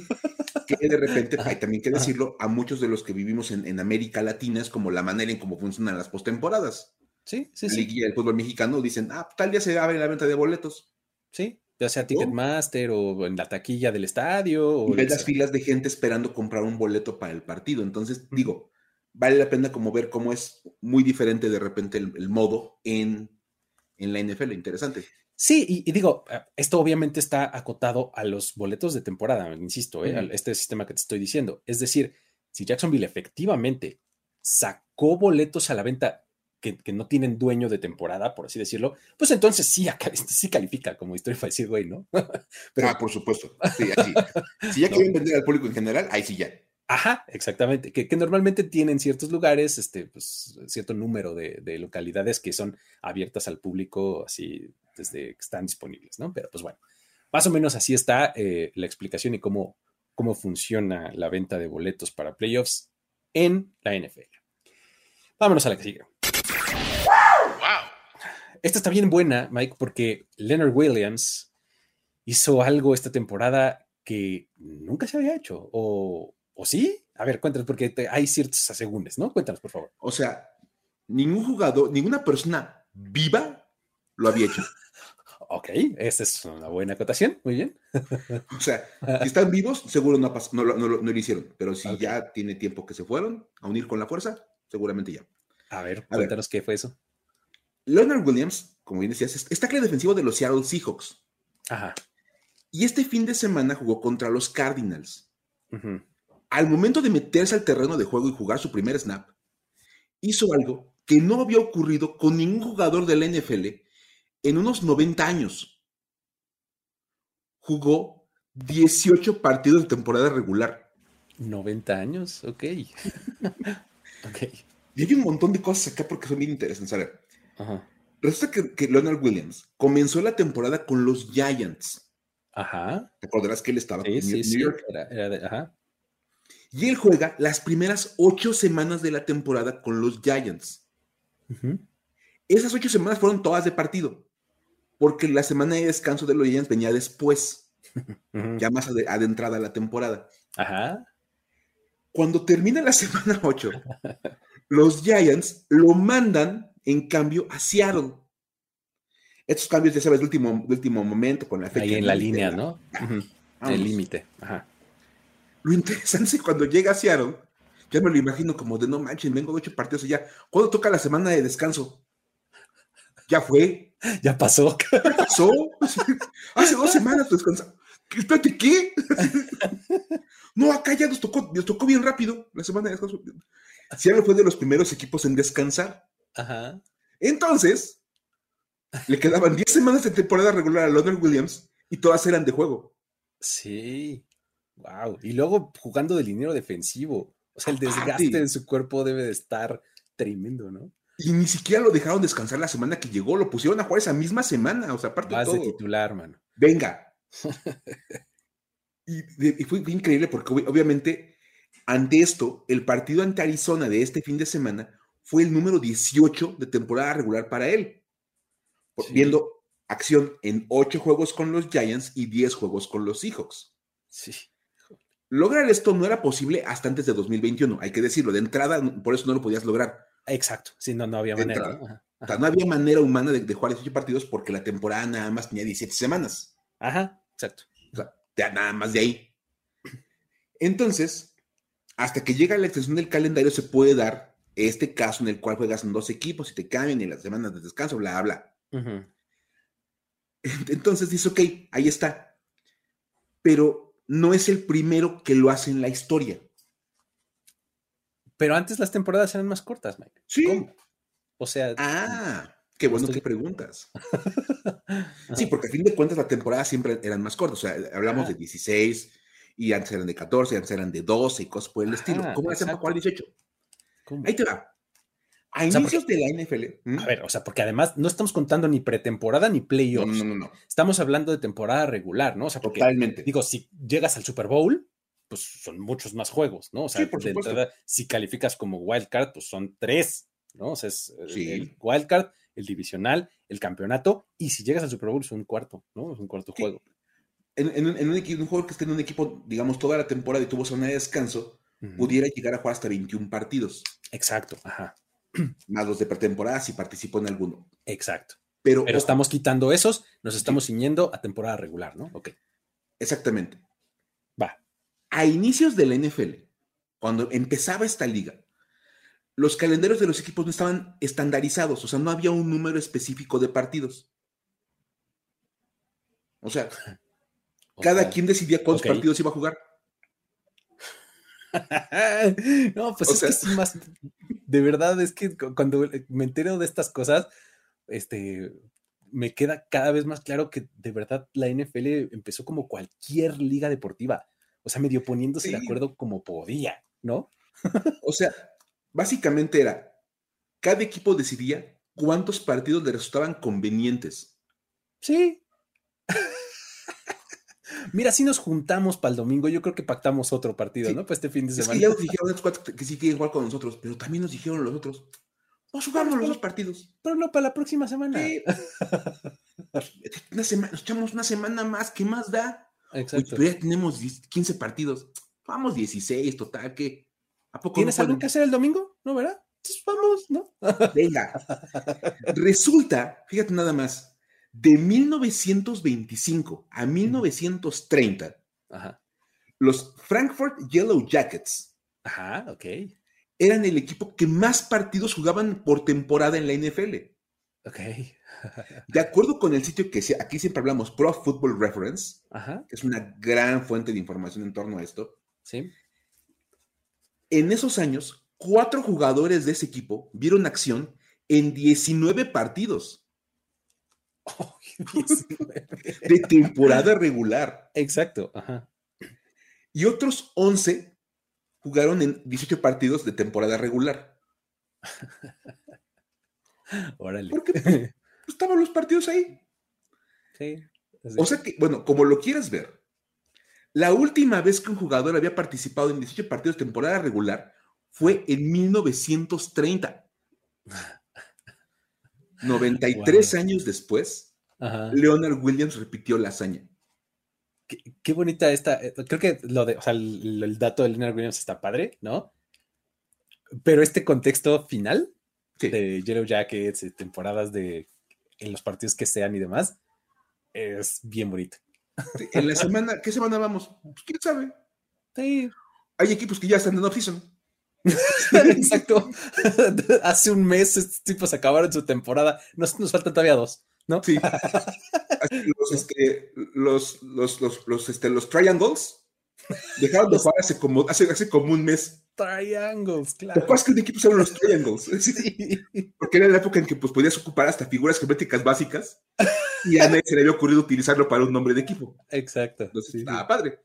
que de repente, hay también que decirlo, a muchos de los que vivimos en, en América Latina es como la manera en cómo funcionan las postemporadas. Sí, sí, la sí. liguilla del fútbol mexicano dicen, ah, tal día se abre la venta de boletos. Sí, ya sea Ticketmaster o en la taquilla del estadio. O ves las filas de gente esperando comprar un boleto para el partido. Entonces, digo, vale la pena como ver cómo es muy diferente de repente el, el modo en, en la NFL. Interesante. Sí, y, y digo, eh, esto obviamente está acotado a los boletos de temporada, insisto, ¿eh? Este sistema que te estoy diciendo. Es decir, si Jacksonville efectivamente sacó boletos a la venta que, que no tienen dueño de temporada, por así decirlo, pues entonces sí, sí califica como historia para decir, güey, ¿no? Pero- ah, por supuesto. Sí, así. Si ya No. quieren vender al público en general, ahí sí ya. Ajá, exactamente. Que, que normalmente tienen ciertos lugares, este, pues, cierto número de, de localidades que son abiertas al público así desde que están disponibles, ¿no? Pero pues bueno, más o menos así está eh, la explicación y cómo, cómo funciona la venta de boletos para playoffs en la NFL. Vámonos a la que sigue. Esta está bien buena, Mike, porque Leonard Williams hizo algo esta temporada que nunca se había hecho. ¿O, o sí? A ver, cuéntanos, porque te- hay ciertos asegúnes, ¿no? Cuéntanos, por favor. O sea, ningún jugador, ninguna persona viva lo había hecho. Ok, esa es una buena acotación. Muy bien. O sea, si están vivos, seguro no, lo- no lo- no lo hicieron. Pero si ya tiene tiempo que se fueron a unir con la fuerza, seguramente ya. A ver, A ver. cuéntanos qué fue eso. Leonard Williams, como bien decías, es tackle defensivo de los Seattle Seahawks. Ajá. Y este fin de semana jugó contra los Cardinals. Al momento de meterse al terreno de juego y jugar su primer snap, hizo algo que no había ocurrido con ningún jugador del NFL en unos 90 años. Jugó 18 partidos de temporada regular. 90 años, ok. ok. Y hay un montón de cosas acá porque son bien interesantes. Ajá. Resulta que, Leonard Williams comenzó la temporada con los Giants. Ajá. ¿Te acordarás que él estaba en New, York? Era, de, ajá. Y él juega las primeras ocho semanas de la temporada con los Giants. Esas ocho semanas fueron todas de partido, porque la semana de descanso de los Giants venía después, ya más adentrada la temporada. Ajá. Cuando termina la semana ocho, los Giants lo mandan en cambio a Seattle. Estos cambios, ya sabes, de último, último momento con la fecha. Ahí en la línea, ¿no? El límite. Lo interesante es que cuando llega a Seattle, ya me lo imagino como de no manches, vengo de ocho partidos allá. ¿Cuándo toca la semana de descanso? Ya fue. Ya pasó. ¿Qué pasó? Hace dos semanas descansamos. Espérate, ¿qué? no, acá ya nos tocó, nos tocó bien rápido la semana de descanso. Seattle fue de los primeros equipos en descansar. Ajá. Entonces, le quedaban 10 semanas de temporada regular a Leonard Williams y todas eran de juego. Sí. Wow. Y luego jugando de dinero defensivo. O sea, el desgaste de su cuerpo debe de estar tremendo, ¿no? Y ni siquiera lo dejaron descansar la semana que llegó, lo pusieron a jugar esa misma semana. O sea, aparte de todo. titular, mano. Venga. y, y, fue increíble porque obviamente ante esto, el partido ante Arizona de este fin de semana fue el número 18 de temporada regular para él, viendo acción en 8 juegos con los Giants y 10 juegos con los Seahawks. Sí. Lograr esto no era posible hasta antes de 2021, hay que decirlo, de entrada, por eso no lo podías lograr. Exacto, sí, no, no había manera. O sea, no había manera humana de, de jugar 18 partidos porque la temporada nada más tenía 17 semanas. Ajá, exacto. O sea, nada más de ahí. Entonces, hasta que llega la extensión del calendario se puede dar este caso en el cual juegas en dos equipos y te cambian en las semanas de descanso, bla, bla. Entonces dice, ok, ahí está. Pero no es el primero que lo hace en la historia. Pero antes las temporadas eran más cortas, Mike. Sí. O sea. Ah, qué bueno que preguntas. sí, porque a fin de cuentas las temporadas siempre eran más cortas. O sea, hablamos de 16 y antes eran de 14, antes eran de 12 y cosas por el estilo. ¿Cómo hacen para jugar 18? Ahí te va. A inicios de la NFL. A ver, o sea, porque además no estamos contando ni pretemporada ni playoffs. No, no, no, Estamos hablando de temporada regular, ¿no? O sea, porque, Totalmente. Digo, si llegas al Super Bowl, pues son muchos más juegos, ¿no? O sea, por si calificas como wildcard, pues son tres, ¿no? O sea, es el wildcard, el divisional, el campeonato, y si llegas al Super Bowl es un cuarto, ¿no? Es un cuarto juego. En, un, un juego que esté en un equipo, digamos, toda la temporada y tuvo zona de descanso, pudiera llegar a jugar hasta 21 partidos. Exacto, ajá. Más los de pretemporada si participó en alguno. Exacto. Pero, Pero estamos quitando esos, nos estamos ciñendo a temporada regular, ¿no? Ok. Exactamente. Va. A inicios de la NFL, cuando empezaba esta liga, los calendarios de los equipos no estaban estandarizados, o sea, no había un número específico de partidos. O sea, cada quien decidía cuántos partidos iba a jugar. no, pues es que sí, más. De verdad, es que cuando me entero de estas cosas, este, me queda cada vez más claro que de verdad la NFL empezó como cualquier liga deportiva. O sea, medio poniéndose de acuerdo como podía, ¿no? o sea, básicamente era, cada equipo decidía cuántos partidos le resultaban convenientes. Sí. Mira, si nos juntamos para el domingo, yo creo que pactamos otro partido, ¿no? Para este fin de semana. Es que ya nos dijeron cuatro que sí quieren jugar con nosotros, pero también nos dijeron los otros. Vamos a jugar los dos partidos. Pero no para la próxima semana. una semana, nos echamos una semana más, ¿qué más da? Exacto. pero ya tenemos 15 partidos. Vamos 16, total, que ¿A poco ¿Tienes algo que hacer el domingo? ¿No, verdad? Entonces vamos, ¿no? Venga. Resulta, fíjate nada más, de 1925 a 1930, los Frankfurt Yellow Jackets Ajá, eran el equipo que más partidos jugaban por temporada en la NFL. Ok. De acuerdo con el sitio que aquí siempre hablamos, Pro Football Reference, Ajá. que es una gran fuente de información en torno a esto, Sí. en esos años, cuatro jugadores de ese equipo vieron acción en 19 partidos 19. de temporada regular Exacto. Ajá. y otros 11 jugaron en 18 partidos de temporada regular. Órale. ¿Por qué? Pues estaban los partidos ahí. Sí. así. O sea que, bueno, como lo quieras ver, la última vez que un jugador había participado en 18 partidos de temporada regular fue en 1930. 93 Wow. años después, Ajá. Leonard Williams repitió la hazaña. Qué, qué bonita esta. eh, Creo que lo de, o sea, el, el dato de Leonard Williams está padre, ¿no? Pero este contexto final Sí. de Yellow Jackets, eh, temporadas de en los partidos que sean y demás, es bien bonito. Sí, En la semana, ¿qué semana vamos? Pues quién sabe. Sí, Hay equipos que ya están en off-season. exacto. Hace un mes estos tipos acabaron su temporada. Nos, nos faltan todavía dos, ¿no? Sí. Los, este, los, los, los, los, este, los triangles dejaron de jugar hace como, hace, hace como un mes. Triangles, ¿Te claro. acuerdas que un equipo se llaman los triangles? Sí. Porque era la época en que pues, podías ocupar hasta figuras geométricas básicas y a nadie se le había ocurrido utilizarlo para un nombre de equipo. Exacto. Entonces, sí, sí. estaba padre.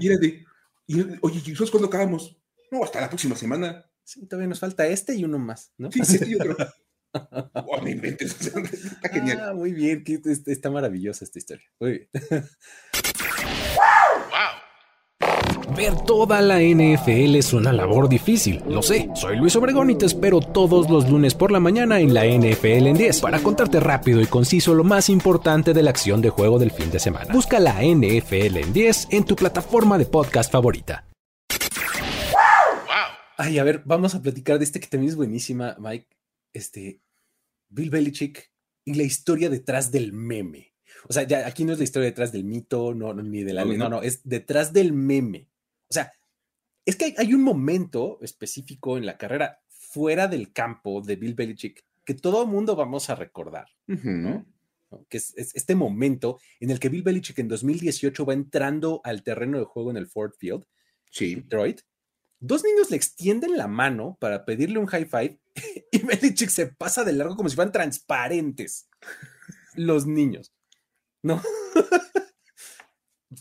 Y era de, y, oye, ¿y nosotros cuándo acabamos? No, hasta la próxima semana. Sí, todavía nos falta este y uno más, ¿no? Sí, sí, sí, yo creo. Oh, me inventes. Está genial. Ah, muy bien, que est- está maravillosa esta historia. Muy bien. Ver toda la NFL es una labor difícil, lo sé. Soy Luis Obregón y te espero todos los lunes por la mañana en la NFL en 10 para contarte rápido y conciso lo más importante de la acción de juego del fin de semana. Busca la NFL en 10 en tu plataforma de podcast favorita. Ay, a ver, vamos a platicar de este que también es buenísima, Mike. Este, Bill Belichick y la historia detrás del meme. O sea, ya aquí no es la historia detrás del mito, no, no, ni de la No, no, no. es detrás del meme. O sea, es que hay, hay un momento específico en la carrera fuera del campo de Bill Belichick que todo mundo vamos a recordar. ¿no? Que es, es este momento en el que Bill Belichick en 2018 va entrando al terreno de juego en el Ford Field, Sí. Detroit. Dos niños le extienden la mano para pedirle un high five y Belichick se pasa de largo como si fueran transparentes. Los niños. ¿No?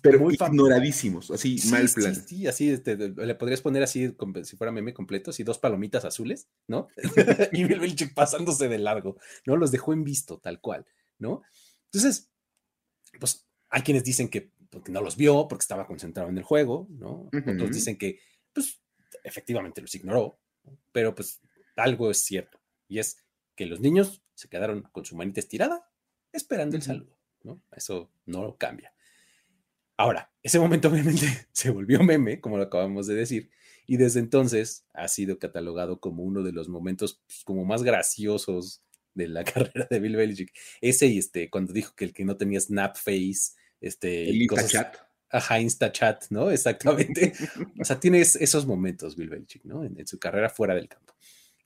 Pero Muy ignoradísimos, así Sí, mal plan. Sí, así este, le podrías poner así si fuera meme completo, así dos palomitas azules, ¿no? y Bill Belichick pasándose de largo, ¿no? Los dejó en visto, tal cual, ¿no? Entonces, pues hay quienes dicen que porque no los vio, porque estaba concentrado en el juego, ¿no? Otros dicen que, pues, efectivamente los ignoró, ¿no? pero pues algo es cierto, y es que los niños se quedaron con su manita estirada esperando el saludo, ¿no? Eso no cambia. Ahora, ese momento obviamente se volvió meme, como lo acabamos de decir, y desde entonces ha sido catalogado como uno de los momentos pues, como más graciosos de la carrera de Bill Belichick. Ese y este, cuando dijo que el que no tenía snap face, este, El cosas- chat. Ajá, Instachat, ¿no? Exactamente. O sea, tiene es- esos momentos Bill Belichick, ¿no? En, en su carrera fuera del campo.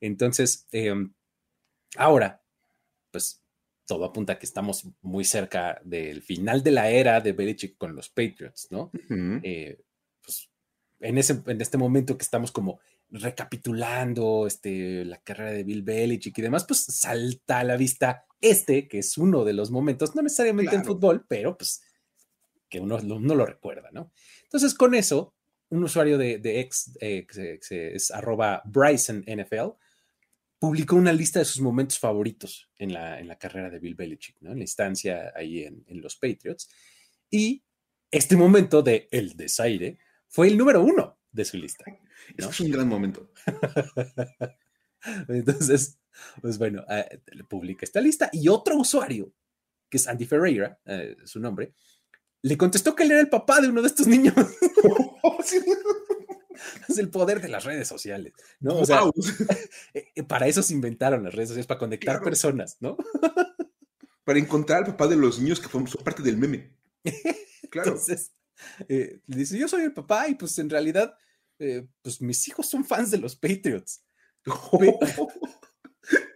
Entonces, em, ahora, pues todo apunta a que estamos muy cerca del final de la era de Belichick con los Patriots, ¿no? Eh, pues en, ese, en este momento que estamos como recapitulando este, la carrera de Bill Belichick y demás, pues salta a la vista este, que es uno de los momentos, no necesariamente en fútbol, pero pues que uno, uno lo recuerda, ¿no? Entonces, con eso, un usuario de, de X, eh, que es arroba Bryson NFL, publicó una lista de sus momentos favoritos en la, en la carrera de Bill Belichick, ¿no? En la instancia ahí en, en los Patriots. Y este momento de El Desaire fue el número uno de su lista. Es ¿no? que es un gran momento. Entonces, pues bueno, eh, publica esta lista y otro usuario, que es Andy Ferreira, eh, su nombre, le contestó que él era el papá de uno de estos niños. es el poder de las redes sociales, ¿no? O sea, eh, eh, para eso se inventaron las redes sociales, para conectar Claro. personas, ¿no? Para encontrar al papá de los niños que son parte del meme. Claro. Entonces, eh, le dice, yo soy el papá y pues en realidad, eh, pues mis hijos son fans de los Patriots.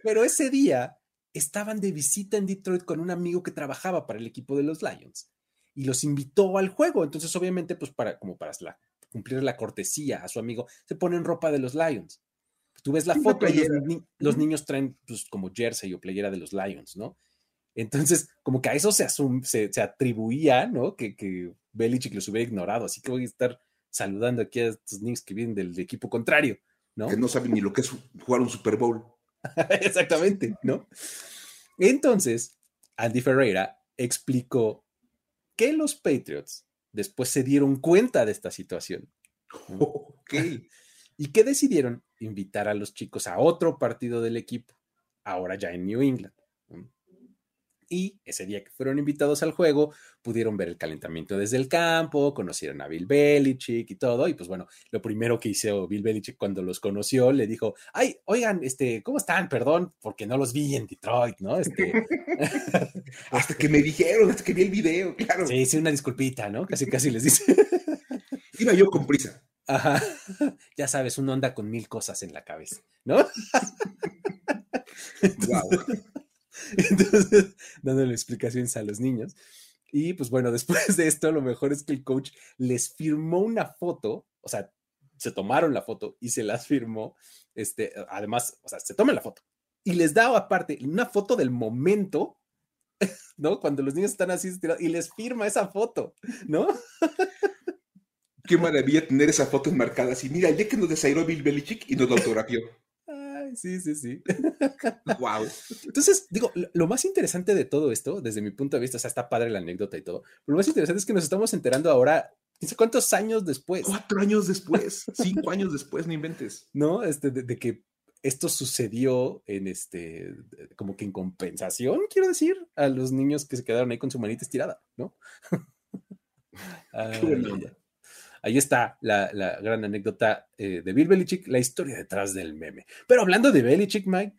Pero ese día estaban de visita en Detroit con un amigo que trabajaba para el equipo de los Lions y los invitó al juego. Entonces, obviamente, pues para, como para cumplir la cortesía a su amigo, se ponen ropa de los Lions. Tú ves la foto y los, niños traen pues, como jersey o playera de los Lions, ¿no? Entonces, como que a eso se, se, atribuía, ¿no? Que, que Belichick los hubiera ignorado. Así que voy a estar saludando aquí a estos niños que vienen del equipo contrario, ¿no? Que no saben ni lo que es jugar un Super Bowl. Exactamente, ¿no? Entonces, Andy Ferreira explicó que los Patriots después se dieron cuenta de esta situación. Ok. Y que decidieron invitar a los chicos a otro partido del equipo, ahora ya en New England. Y ese día que fueron invitados al juego, pudieron ver el calentamiento desde el campo, conocieron a Bill Belichick y todo. Y pues bueno, lo primero que hizo Bill Belichick cuando los conoció, le dijo, ay, oigan, este, ¿cómo están? Perdón, porque no los vi en Detroit, ¿no? Este... hasta que me dijeron, hasta que vi el video, claro. Sí, sí, una disculpita, ¿no? Casi, casi les dice. Iba yo con prisa. Ajá. Ya sabes, uno anda con mil cosas en la cabeza, ¿no? wow. Entonces, dándole explicaciones a los niños. Y pues bueno, después de esto, lo mejor es que el coach les firmó una foto, o sea, se tomaron la foto y se las firmó. Este, además, o sea, se toman la foto y les da aparte una foto del momento, ¿no? Cuando los niños están así y les firma esa foto, ¿no? Qué maravilla tener esa foto enmarcada así. Mira, el día que nos desairó Bill Belichick y nos lo autografió sí, sí, sí. wow. Entonces, digo, lo más interesante de todo esto, desde mi punto de vista, o sea, está padre la anécdota y todo, pero lo más interesante es que nos estamos enterando ahora, cuántos años después. Cuatro años después, cinco años después, no inventes. ¿No? Este, de, que esto sucedió en este, como que en compensación, quiero decir, a los niños que se quedaron ahí con su manita estirada, ¿no? Ahí está la, gran anécdota eh, de Bill Belichick, la historia detrás del meme. Pero hablando de Belichick, Mike,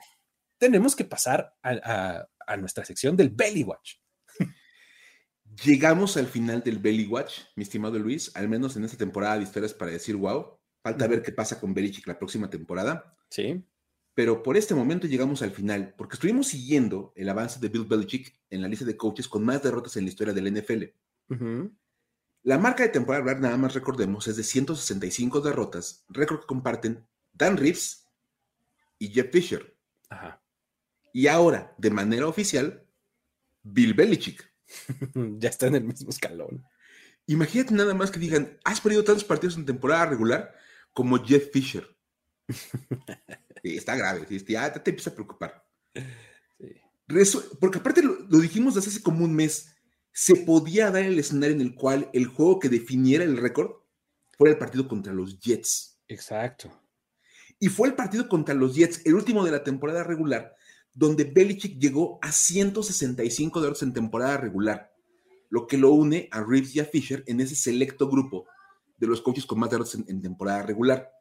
tenemos que pasar a, nuestra sección del Belly Watch. Llegamos al final del Belly Watch, mi estimado Luis, al menos en esta temporada de historias para decir wow. Falta ver qué pasa con Belichick la próxima temporada. Sí. Pero por este momento llegamos al final, porque estuvimos siguiendo el avance de Bill Belichick en la lista de coaches con más derrotas en la historia del NFL. La marca de temporada regular, nada más recordemos, es de 165 derrotas, récord que comparten Dan Reeves y Jeff Fisher. Ajá. Y ahora, de manera oficial, Bill Belichick. ya está en el mismo escalón. Imagínate nada más que digan, has perdido tantos partidos en temporada regular como Jeff Fisher. está grave, ya te, empieza a preocupar. Porque aparte lo, lo dijimos desde hace como un mes se podía dar el escenario en el cual el juego que definiera el récord fuera el partido contra los Jets. Exacto. Y fue el partido contra los Jets, el último de la temporada regular, donde Belichick llegó a 165 derrotas en temporada regular, lo que lo une a Reeves y a Fisher en ese selecto grupo de los coaches con más derrotas en, temporada regular.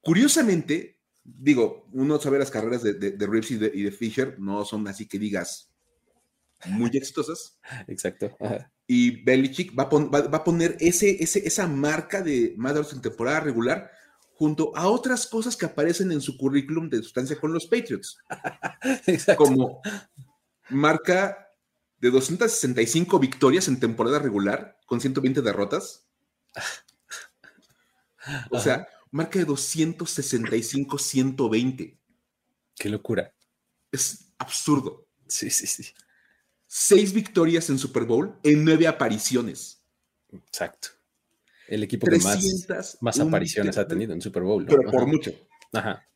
Curiosamente, digo, uno sabe las carreras de, Reeves y de Fisher, no son así que digas muy exitosas. Exacto. Y Belichick va a, poner ese, esa marca de Madras en temporada regular junto a otras cosas que aparecen en su currículum de sustancia con los Patriots. Como marca de 265 victorias en temporada regular con 120 derrotas. O sea, marca de 265-120. Qué locura. Es absurdo. Sí, sí, sí seis victorias en Super Bowl en nueve apariciones. Exacto. El equipo que más, apariciones ha tenido en Super Bowl. Pero por mucho. Ajá.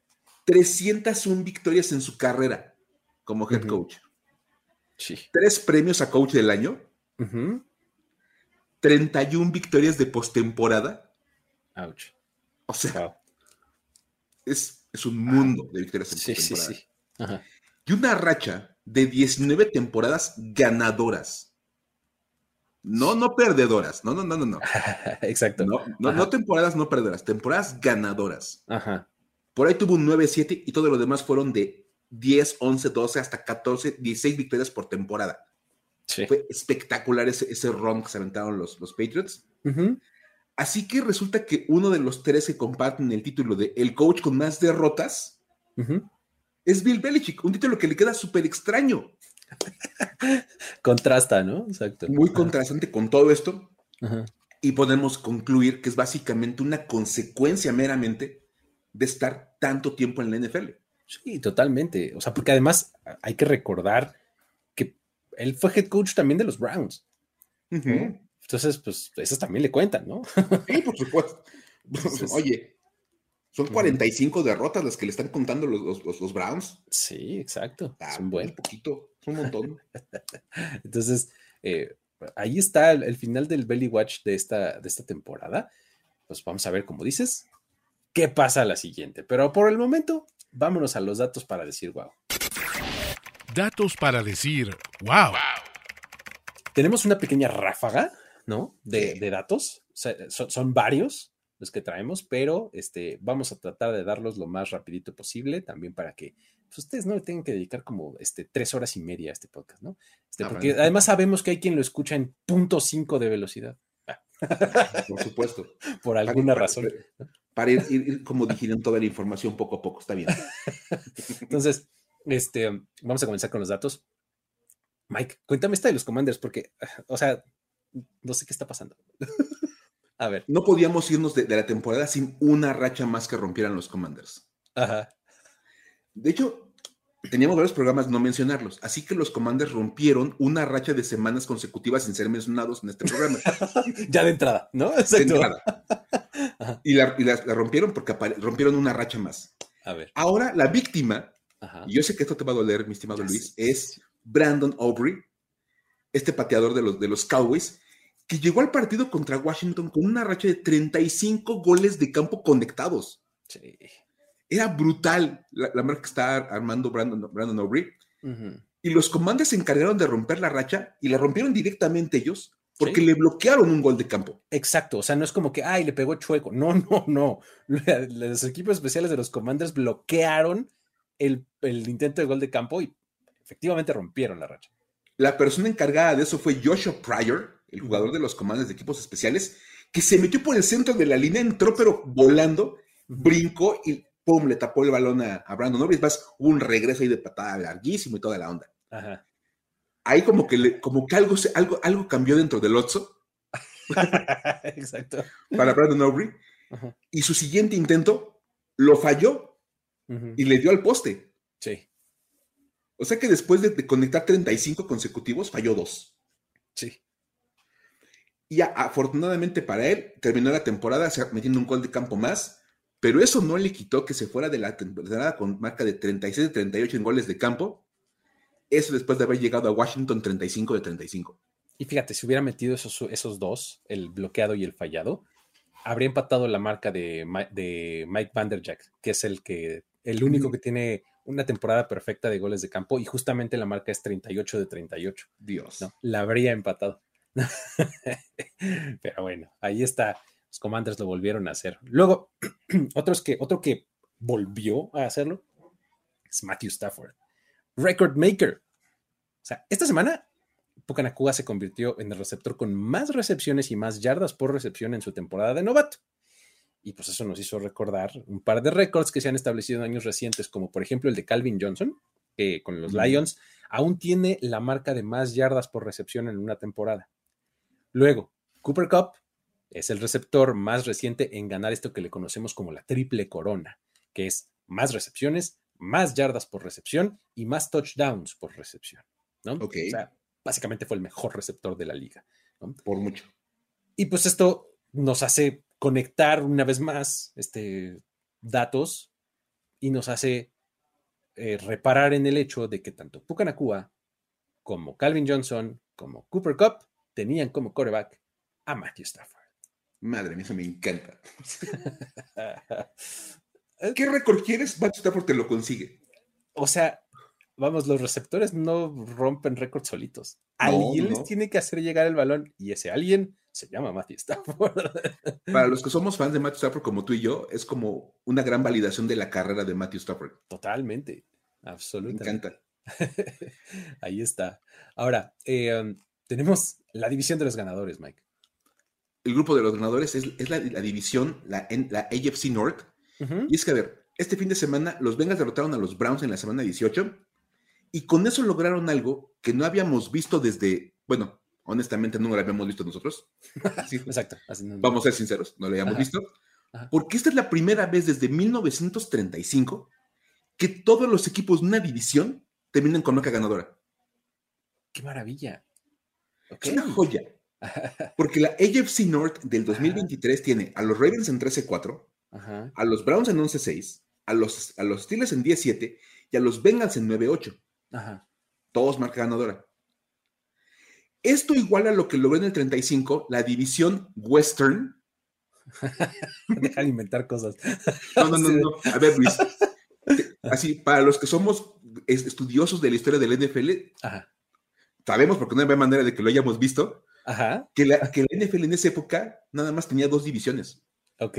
301 victorias en su carrera como head coach. Sí. Tres premios a coach del año. 31 victorias de postemporada. Ouch. O sea, es, un mundo de victorias en postemporada. Sí, sí. Y una racha de 19 temporadas ganadoras. No, no perdedoras. No, no, no, no, no. Exacto. No, no, temporadas no perdedoras, temporadas ganadoras. Ajá. Por ahí tuvo un 9-7 y todo lo demás fueron de 10, 11, 12, hasta 14, 16 victorias por temporada. Fue espectacular ese, ese run que se aventaron los, los Patriots. Así que resulta que uno de los tres que comparten el título de el coach con más derrotas es Bill Belichick, un título que le queda súper extraño. Contrasta, ¿no? Exacto. Muy contrastante con todo esto. Y podemos concluir que es básicamente una consecuencia meramente de estar tanto tiempo en la NFL. Sí, totalmente. O sea, porque además hay que recordar que él fue head coach también de los Browns. Entonces, pues, esas también le cuentan, ¿no? Sí, por supuesto. Oye, son 45 derrotas las que le están contando los, los, Browns. Sí, exacto. es un buen poquito, es un montón. Entonces, eh, ahí está el, final del Belly Watch de esta, de esta temporada. Pues vamos a ver, como dices, qué pasa a la siguiente. Pero por el momento, vámonos a los datos para decir wow. Datos para decir wow. Tenemos una pequeña ráfaga, ¿no? De, datos. son, varios los que traemos, pero este, vamos a tratar de darlos lo más rapidito posible, también para que pues, ustedes no le tengan que dedicar como este, tres horas y media a este podcast, ¿no? Este, ah, porque además sabemos que hay quien lo escucha en punto cinco de velocidad. Por supuesto. Por alguna razón. Para ir, como digiriendo toda la información poco a poco, está bien. Entonces, este, vamos a comenzar con los datos. Mike, cuéntame esta de los commanders, porque, o sea, no sé qué está pasando. A ver. No podíamos irnos de, la temporada sin una racha más que rompieran los Commanders. Ajá. De hecho, teníamos varios programas no mencionarlos, así que los Commanders rompieron una racha de semanas consecutivas sin ser mencionados en este programa. ya de entrada, ¿no? De entrada. Y, la, rompieron porque rompieron una racha más. A ver. Ahora la víctima, y yo sé que esto te va a doler, mi estimado Luis, es Brandon Aubrey, este pateador de los, de los Cowboys, que llegó al partido contra Washington con una racha de 35 goles de campo conectados. Sí. Era brutal la, marca que está armando Brandon, Brandon Aubrey. Y los comandos se encargaron de romper la racha y la rompieron directamente ellos porque le bloquearon un gol de campo. Exacto, o sea, no es como que, ay, le pegó chueco. No, no, no. Los equipos especiales de los Commanders bloquearon el, el intento de gol de campo y efectivamente rompieron la racha. La persona encargada de eso fue Joshua Pryor, el jugador de los comandos de equipos especiales, que se metió por el centro de la línea, entró pero volando, brincó y pum, le tapó el balón a, Brandon Norris. Más hubo un regreso ahí de patada larguísimo y toda la onda. Ahí como que, como que algo, algo, algo cambió dentro del Otso. Exacto. Para Brandon Aubrey. Y su siguiente intento lo falló y le dio al poste. Sí. O sea que después de, de conectar 35 consecutivos, falló dos. Sí. Y afortunadamente para él, terminó la temporada metiendo un gol de campo más, pero eso no le quitó que se fuera de la temporada con marca de 36 de 38 en goles de campo. Eso después de haber llegado a Washington 35 de 35. Y fíjate, si hubiera metido esos, esos dos, el bloqueado y el fallado, habría empatado la marca de, de Mike Vanderjack, que es el que el único que tiene una temporada perfecta de goles de campo y justamente la marca es 38 de 38. Dios. ¿no? La habría empatado. Pero bueno, ahí está. Los Commanders lo volvieron a hacer. Luego, otros que, otro que volvió a hacerlo es Matthew Stafford. Record maker. O sea, esta semana Pucanacua se convirtió en el receptor con más recepciones y más yardas por recepción en su temporada de novato. Y pues eso nos hizo recordar un par de récords que se han establecido en años recientes, como por ejemplo el de Calvin Johnson, que con los Lions aún tiene la marca de más yardas por recepción en una temporada. Luego, Cooper Cup es el receptor más reciente en ganar esto que le conocemos como la triple corona, que es más recepciones, más yardas por recepción y más touchdowns por recepción. ¿no? O sea, básicamente fue el mejor receptor de la liga. Por mucho. Y pues esto nos hace conectar una vez más este, datos y nos hace eh, reparar en el hecho de que tanto Pucanacua como Calvin Johnson como Cooper Cup tenían como coreback a Matthew Stafford. Madre mía, eso me encanta. ¿Qué récord quieres? Matthew Stafford te lo consigue. O sea, vamos, los receptores no rompen récords solitos. Alguien les tiene que hacer llegar el balón y ese alguien se llama Matthew Stafford. Para los que somos fans de Matthew Stafford como tú y yo, es como una gran validación de la carrera de Matthew Stafford. Totalmente, absolutamente. Me encanta. Ahí está. Ahora, eh, um, tenemos la división de los ganadores, Mike. El grupo de los ganadores es, la, división, la, la AFC North. Y es que, a ver, este fin de semana los Bengals derrotaron a los Browns en la semana 18 y con eso lograron algo que no habíamos visto desde, bueno, honestamente no lo habíamos visto nosotros. Exacto. Vamos a ser sinceros, no lo habíamos visto. Porque esta es la primera vez desde 1935 que todos los equipos de una división terminan con marca ganadora. ¡Qué maravilla! Es una joya. Porque la AFC North del 2023 tiene a los Ravens en 13-4, a los Browns en 11-6, a los, a los Steelers en 10-7 y a los Bengals en 9-8. Todos marca ganadora. Esto igual a lo que logró en el 35 la división Western. Deja de inventar cosas. No, no, no, no. A ver, Luis. Así, para los que somos estudiosos de la historia del NFL, sabemos, porque no hay manera de que lo hayamos visto, Que, la, que la NFL en esa época nada más tenía dos divisiones. Ok.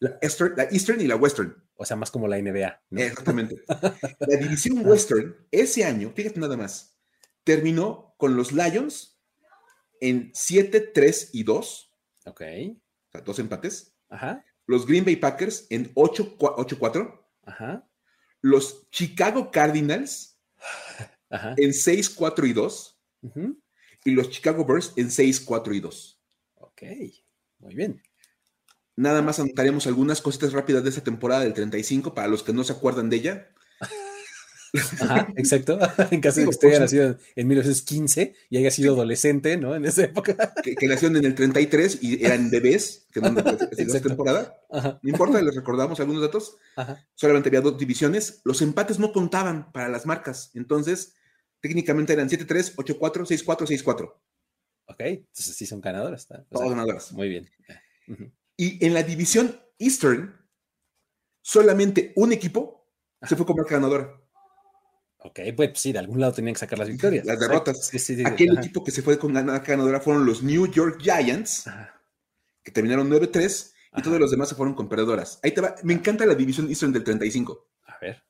La Eastern, y la Western. O sea, más como la NBA. Exactamente. La división Western, ese año, fíjate nada más, terminó con los Lions en 7, 3 y 2. Ok. O sea, dos empates. Ajá. Los Green Bay Packers en 8, 8 4. Ajá. Los Chicago Cardinals Ajá. en 6, 4 y 2. Y los Chicago Bears en 6, 4 y 2. Ok, muy bien. Nada más anotaremos algunas cositas rápidas de esa temporada del 35 para los que no se acuerdan de ella. Ajá, exacto. En caso de que usted haya nacido en 1915 y haya sido adolescente, ¿no? En esa época. Que, que nacieron en el 33 y eran bebés, que no esa temporada. No importa, les recordamos algunos datos. Ajá. Solamente había dos divisiones. Los empates no contaban para las marcas. Entonces, técnicamente eran 7-3, 8-4, 6-4, 6-4. Ok, entonces sí son ganadoras. Todas ganadoras. Muy bien. Y en la división Eastern, solamente un equipo se fue con marca ganadora. Ok, pues sí, de algún lado tenían que sacar las victorias. Las derrotas. Aquel equipo que se fue con marca ganadora fueron los New York Giants, que terminaron 9-3, y todos los demás se fueron con perdedoras. Ahí te va. Me encanta la división Eastern del 35. A ver.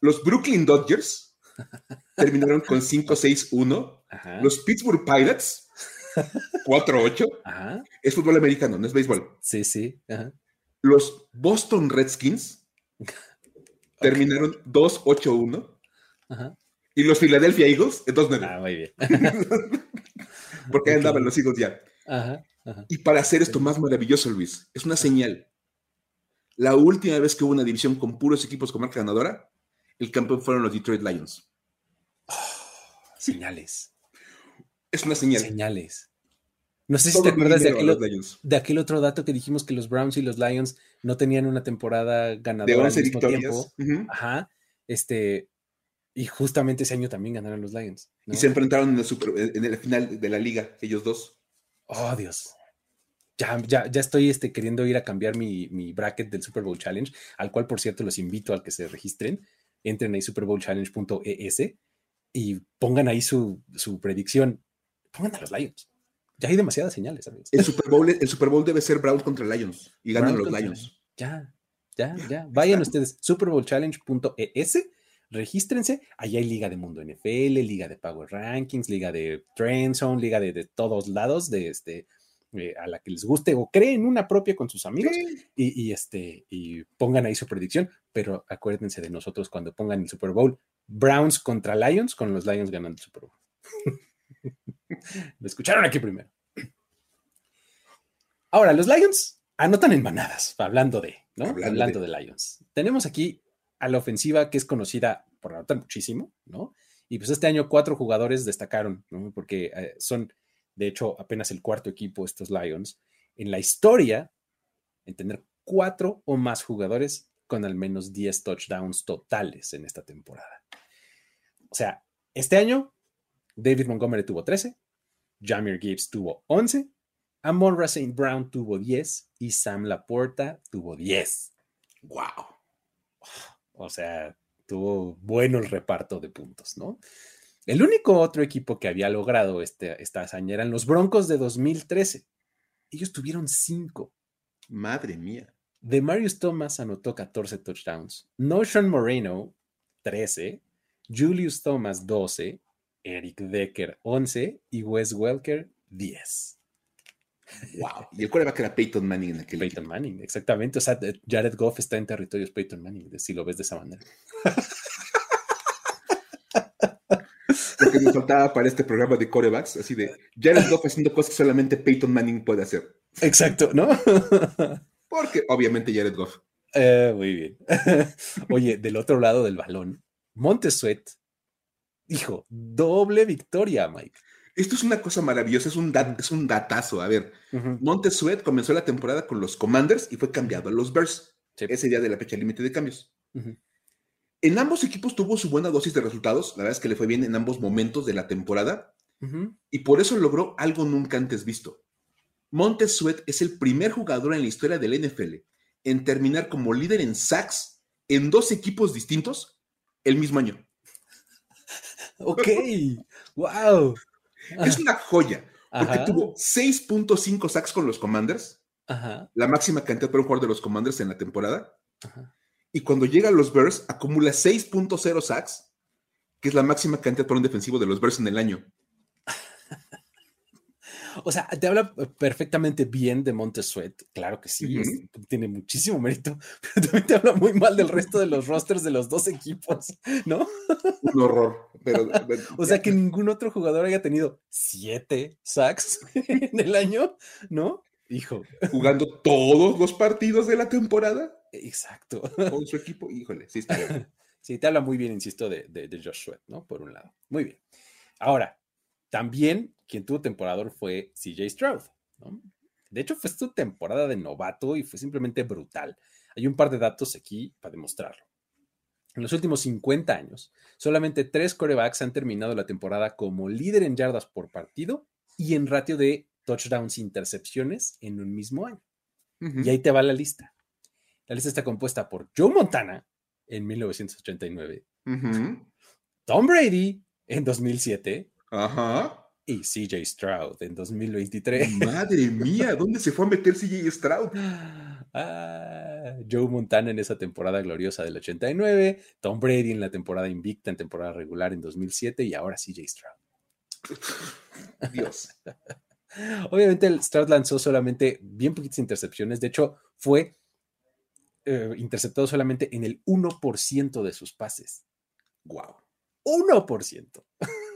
Los Brooklyn Dodgers terminaron con 5-6-1. Los Pittsburgh Pirates 4-8. Es fútbol americano, no es béisbol. Sí, sí. Los Boston Redskins terminaron 2-8-1. Y los Philadelphia Eagles, 2-9. Ah, muy bien. Porque andaban los Eagles ya. Y para hacer esto más maravilloso, Luis, es una señal. La última vez que hubo una división con puros equipos con marca ganadora, el campeón fueron los Detroit Lions. Señales. Es una señal. Señales. No sé si te acuerdas de aquel, de aquel, otro dato que dijimos que los Browns y los Lions no tenían una temporada ganadora al mismo tiempo. Ajá. Este, y justamente ese año también ganaron los Lions. Y se enfrentaron en el, en el, final de la liga, ellos dos. Oh, Dios. Ya, ya, ya estoy este, queriendo ir a cambiar mi, mi, bracket del Super Bowl Challenge, al cual, por cierto, los invito a que se registren. Entren ahí superbowlchallenge.es y pongan ahí su, su predicción pongan a los Lions. Ya hay demasiadas señales, amigos. El Super Bowl, el Super Bowl debe ser Browns contra Lions y ganan los Lions. Ya, ya, ya. Vayan ustedes, superbowlchallenge.es, regístrense. Allí hay Liga de Mundo NFL, Liga de Power Rankings, Liga de Trendzone, Liga de, todos lados, de este, eh, a la que les guste o creen una propia con sus amigos y, este, y pongan ahí su predicción. Pero acuérdense de nosotros cuando pongan el Super Bowl Browns contra Lions, con los Lions ganando el Super Bowl. Lo escucharon aquí primero. Ahora, los Lions anotan en manadas, hablando de, ¿no? Hablando, de... Lions. Tenemos aquí a la ofensiva que es conocida por anotar muchísimo, ¿no? Y pues este año cuatro jugadores destacaron, ¿no? Porque eh, son, de hecho, apenas el cuarto equipo, estos Lions, en la historia, en tener cuatro o más jugadores con al menos 10 touchdowns totales en esta temporada. O sea, este año David Montgomery tuvo 13, Jamir Gibbs tuvo 11, Amon St. Brown tuvo 10 y Sam Laporta tuvo 10. ¡Wow! O sea, tuvo bueno el reparto de puntos, ¿no? El único otro equipo que había logrado este, esta hazaña eran los Broncos de 2013. Ellos tuvieron 5. Madre mía. De Marius Thomas anotó 14 touchdowns. Notion Moreno, 13. Julius Thomas, 12. Eric Decker 11 y Wes Welker 10. Wow. Y el coreback era Peyton Manning en aquel Peyton Manning, exactamente. O sea, Jared Goff está en territorios Peyton Manning, si lo ves de esa manera. Lo que me faltaba para este programa de corebacks, así de Jared Goff haciendo cosas que solamente Peyton Manning puede hacer. Exacto, ¿no? Porque obviamente Jared Goff. Eh, muy bien. Oye, del otro lado del balón, Montesuet, hijo, doble victoria, Mike. Esto es una cosa maravillosa, es un, es un datazo. A ver, Montesuet comenzó la temporada con los Commanders y fue cambiado a los Bears. Ese día de la fecha límite de cambios. En ambos equipos tuvo su buena dosis de resultados. La verdad es que le fue bien en ambos momentos de la temporada. Y por eso logró algo nunca antes visto. Montesuet es el primer jugador en la historia del NFL en terminar como líder en sacks en dos equipos distintos el mismo año. Ok, wow. Es una joya, porque tuvo 6.5 sacks con los Commanders, la máxima cantidad para un jugador de los Commanders en la temporada. Y cuando llega a los Bears, acumula 6.0 sacks, que es la máxima cantidad para un defensivo de los Bears en el año. O sea, te habla perfectamente bien de Montesuet, claro que sí, tiene muchísimo mérito, pero también te habla muy mal del resto de los rosters de los dos equipos, ¿no? Un horror. o sea, que ningún otro jugador haya tenido siete sacks en el año, ¿no? Hijo. Jugando todos los partidos de la temporada. Exacto. Con su equipo, híjole, sí está bien. Sí, te habla muy bien, insisto, de, de, de Josh Sweat, ¿no? Por un lado. Muy bien. Ahora, también quien tuvo temporador fue CJ Stroud. De hecho, fue su temporada de novato y fue simplemente brutal. Hay un par de datos aquí para demostrarlo. En los últimos 50 años, solamente tres corebacks han terminado la temporada como líder en yardas por partido y en ratio de touchdowns e intercepciones en un mismo año. Y ahí te va la lista. La lista está compuesta por Joe Montana en 1989, Tom Brady en 2007, Ajá y CJ Stroud en 2023. Madre mía, ¿dónde se fue a meter CJ Stroud? Ah, Joe Montana en esa temporada gloriosa del 89, Tom Brady en la temporada invicta en temporada regular en 2007 y ahora CJ Stroud. Dios. Obviamente el Stroud lanzó solamente bien poquitas intercepciones, de hecho fue eh, interceptado solamente en el 1% de sus pases. Wow. 1%.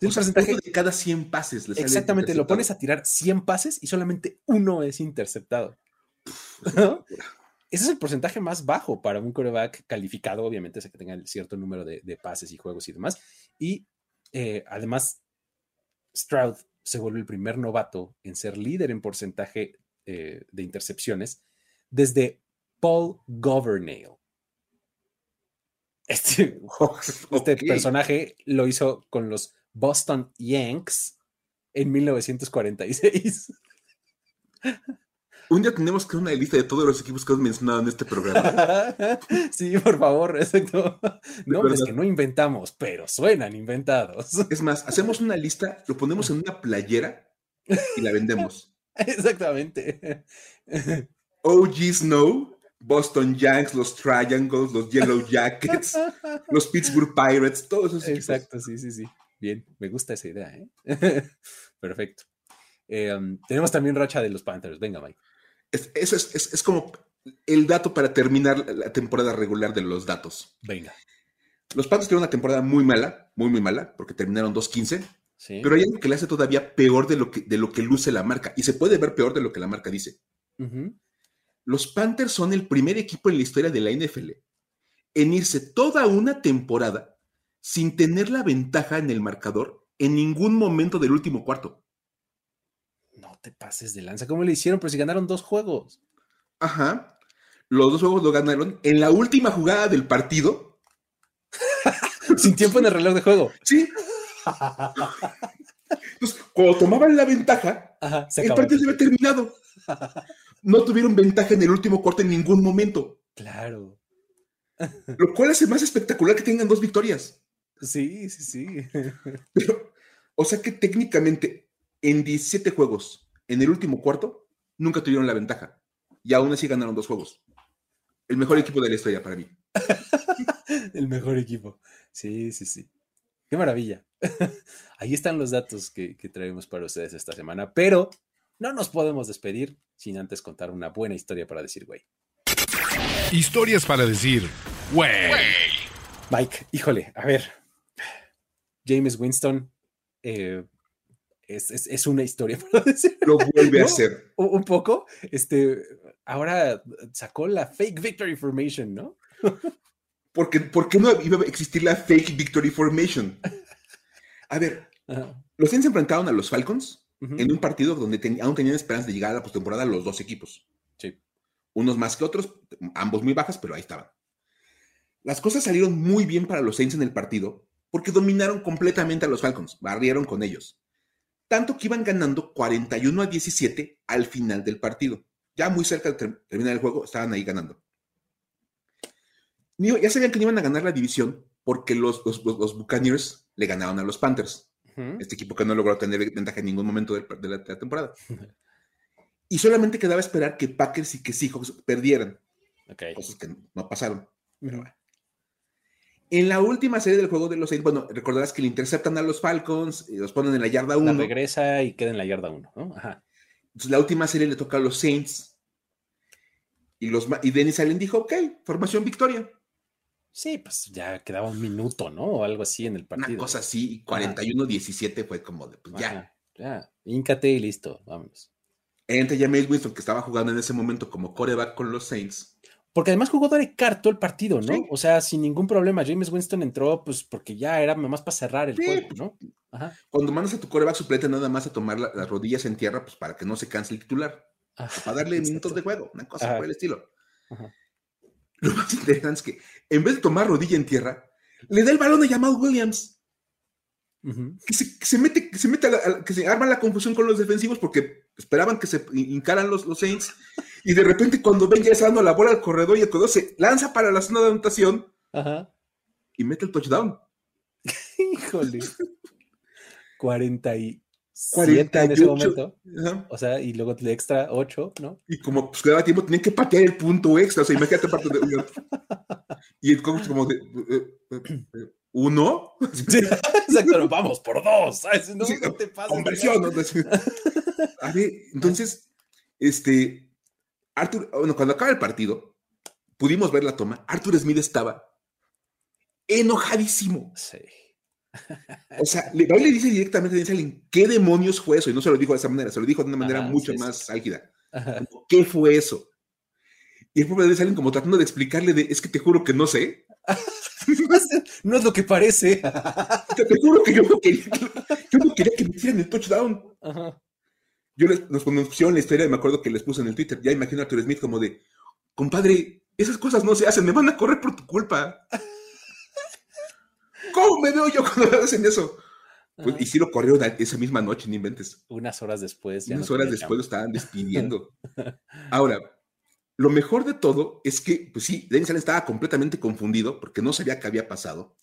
Es un porcentaje de cada 100 pases. exactamente, lo pones a tirar 100 pases y solamente uno es interceptado. Ese es el porcentaje más bajo para un coreback calificado, obviamente, es que tenga cierto número de, pases y juegos y demás. Y eh, además, Stroud se vuelve el primer novato en ser líder en porcentaje eh, de intercepciones desde Paul Governale. Este, este personaje lo hizo con los Boston Yanks en 1946. Un día tenemos que una lista de todos los equipos que has mencionado en este programa. sí, por favor, exacto. Nombres que no inventamos, pero suenan inventados. Es más, hacemos una lista, lo ponemos en una playera y la vendemos. Exactamente. OG Snow, Boston Yanks, los Triangles, los Yellow Jackets, los Pittsburgh Pirates, todos esos Exacto, sí, sí, sí. Bien, me gusta esa idea. ¿eh? Perfecto. Em, tenemos también racha de los Panthers. Venga, Mike. Eso es, como el dato para terminar la temporada regular de los datos. Venga. Los Panthers tuvieron una temporada muy mala, muy, muy mala, porque terminaron 2-15. Pero hay algo que le hace todavía peor de lo, que, de lo que luce la marca. Y se puede ver peor de lo que la marca dice. Los Panthers son el primer equipo en la historia de la NFL en irse toda una temporada sin tener la ventaja en el marcador en ningún momento del último cuarto. No te pases de lanza. ¿Cómo le hicieron? Pero si ganaron dos juegos. Ajá. Los dos juegos lo ganaron en la última jugada del partido. sin tiempo en el reloj de juego. Sí. Entonces, cuando tomaban la ventaja, el partido se había terminado. No tuvieron ventaja en el último cuarto en ningún momento. Claro. Lo cual hace más espectacular que tengan dos victorias. Sí, sí, sí. Pero, o sea que técnicamente en 17 juegos, en el último cuarto, nunca tuvieron la ventaja. Y aún así ganaron dos juegos. El mejor equipo de la historia para mí. el mejor equipo. Sí, sí, sí. Qué maravilla. Ahí están los datos que, que traemos para ustedes esta semana. Pero no nos podemos despedir sin antes contar una buena historia para decir, güey. Historias para decir, güey. Mike, híjole, a ver. James Winston eh, es, es, es, una historia para decir. Lo vuelve ¿no? a hacer. Un, un, poco. Este, ahora sacó la fake victory formation, ¿no? Porque, ¿Por qué no iba a existir la fake victory formation? A ver, los Saints enfrentaron a los Falcons uh -huh. en un partido donde ten, aún tenían esperanza de llegar a la postemporada los dos equipos. Sí. Unos más que otros, ambos muy bajas, pero ahí estaban. Las cosas salieron muy bien para los Saints en el partido porque dominaron completamente a los Falcons, barrieron con ellos. Tanto que iban ganando 41 a 17 al final del partido. Ya muy cerca de terminar el juego, estaban ahí ganando. Ya sabían que no iban a ganar la división porque los, los, los Buccaneers le ganaron a los Panthers. Este equipo que no logró tener ventaja en ningún momento de, de, la, de la, temporada. Y solamente quedaba esperar que Packers y que Seahawks perdieran. Okay. Cosas que no pasaron. Pero bueno. En la última serie del juego de los Saints, bueno, recordarás que le interceptan a los Falcons, y los ponen en la yarda 1. regresa y queda en la yarda 1, ¿no? Ajá. Entonces la última serie le toca a los Saints. Y, los, y Dennis Allen dijo, ok, formación victoria. Sí, pues ya quedaba un minuto, ¿no? O algo así en el partido. Una cosa así, y 41-17 fue como de, pues ya. Ajá, ya, íncate y listo, vámonos. Entre James Winston, que estaba jugando en ese momento como coreback con los Saints. Porque además jugó Derek Carr todo el partido, ¿no? Sí. O sea, sin ningún problema. James Winston entró, pues, porque ya era más para cerrar el sí. juego, ¿no? Ajá. Cuando mandas a tu coreback suplente nada más a tomar la, las rodillas en tierra, pues para que no se canse el titular. Ajá. Para darle minutos de juego, una cosa Ajá. por el estilo. Ajá. Lo más interesante es que en vez de tomar rodilla en tierra, le da el balón a Jamal Williams. Uh -huh. que, se, que, se, mete, que se mete a la, a, que se arma la confusión con los defensivos porque esperaban que se hincaran los, los Saints y de repente cuando ven ya está dando la bola al corredor y el corredor se lanza para la zona de anotación Ajá. y mete el touchdown. Híjole. 47 48. en ese momento. Ajá. O sea, y luego el extra 8, ¿no? Y como pues, quedaba tiempo, tenían que patear el punto extra. O sea, imagínate parte de. y el coach como de. Eh, eh, eh, ¿Uno? Sí, exacto, vamos por dos. ¿sabes? No, sí, no te pases. Conversión. ¿no? A ver, entonces, este. Arthur, bueno, cuando acaba el partido, pudimos ver la toma. Arthur Smith estaba enojadísimo. Sí. O sea, le, le dice directamente a alguien, ¿qué demonios fue eso? Y no se lo dijo de esa manera, se lo dijo de una manera Ajá, mucho sí, más sí. álgida. ¿Qué fue eso? Y el pobre de alguien como tratando de explicarle, de, es que te juro que no sé. no es lo que parece. te, te, juro que yo no quería, yo no quería que me hicieran el touchdown. Ajá. Yo les, nos pusieron la historia y me acuerdo que les puse en el Twitter, ya imagino a Arthur Smith como de, compadre, esas cosas no se hacen, me van a correr por tu culpa. ¿Cómo me veo yo cuando hacen eso? Pues, y sí lo corrieron esa misma noche, no inventes. Unas horas después. Ya Unas no horas después lo estaban despidiendo. Ahora, lo mejor de todo es que, pues sí, Dennis Allen estaba completamente confundido porque no sabía qué había pasado.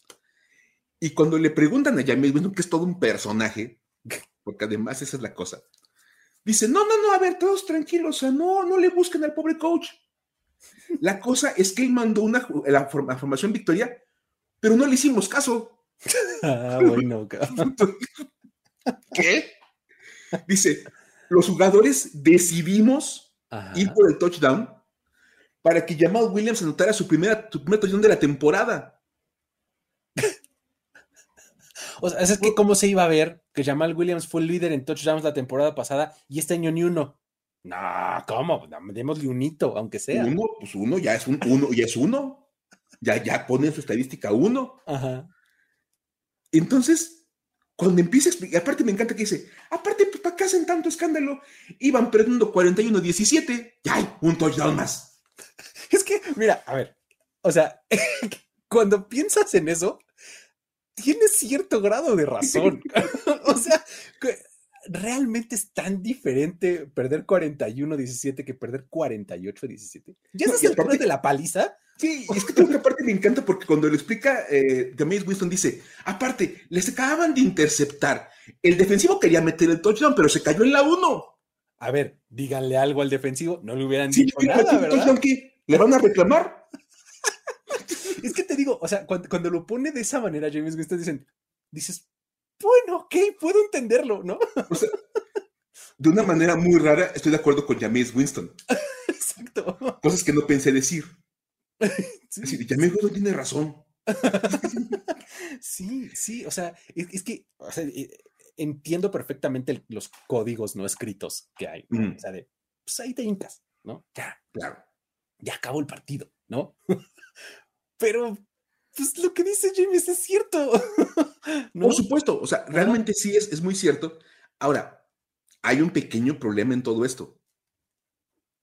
Y cuando le preguntan a James Winston, que es todo un personaje, porque además esa es la cosa, dice, no, no, no, a ver, todos tranquilos, o sea, no, no le busquen al pobre coach. La cosa es que él mandó una, la formación Victoria pero no le hicimos caso. Ah, bueno, ¿Qué? Dice, los jugadores decidimos Ajá. ir por el touchdown para que Jamal Williams anotara su primera, su primer touchdown de la temporada. o sea, es que cómo se iba a ver que Jamal Williams fue el líder en touchdowns la temporada pasada y este año ni uno. No, ¿cómo? Démosle un hito, aunque sea. Uno, pues uno ya es un uno, ya es uno ya, ya pone en su estadística uno. Ajá. Entonces, cuando empieza a explicar, aparte me encanta que dice, aparte, pues, ¿para qué hacen tanto escándalo? Iban perdiendo 41-17, ya hay un touchdown más. Es que, mira, a ver, o sea, cuando piensas en eso, tienes cierto grado de razón. o sea, realmente es tan diferente perder 41-17 que perder 48-17. ¿Ya es el de la paliza? Sí, y es que tengo que aparte me encanta porque cuando lo explica, eh, James Winston dice, aparte, les acababan de interceptar. El defensivo quería meter el touchdown, pero se cayó en la 1. A ver, díganle algo al defensivo, no le hubieran sí, dicho nada, ¿verdad? ¿qué? ¿Le van a reclamar? es que te digo, o sea, cuando, cuando, lo pone de esa manera, James Winston dicen, dices, bueno, ok, puedo entenderlo, ¿no? O sea, de una manera muy rara, estoy de acuerdo con James Winston. Exacto. Cosas que no pensé decir. Sí. James Winston tiene razón. sí, sí, o sea, es, es que o sea, eh, entiendo perfectamente el, los códigos no escritos que hay. ¿no? Mm. O sea, de, pues ahí te hincas, ¿no? Ya, Claro. ya acabó el partido, ¿no? Pero, pues lo que dice James es cierto. ¿no? Por supuesto, o sea, realmente sí es, es muy cierto. Ahora, hay un pequeño problema en todo esto.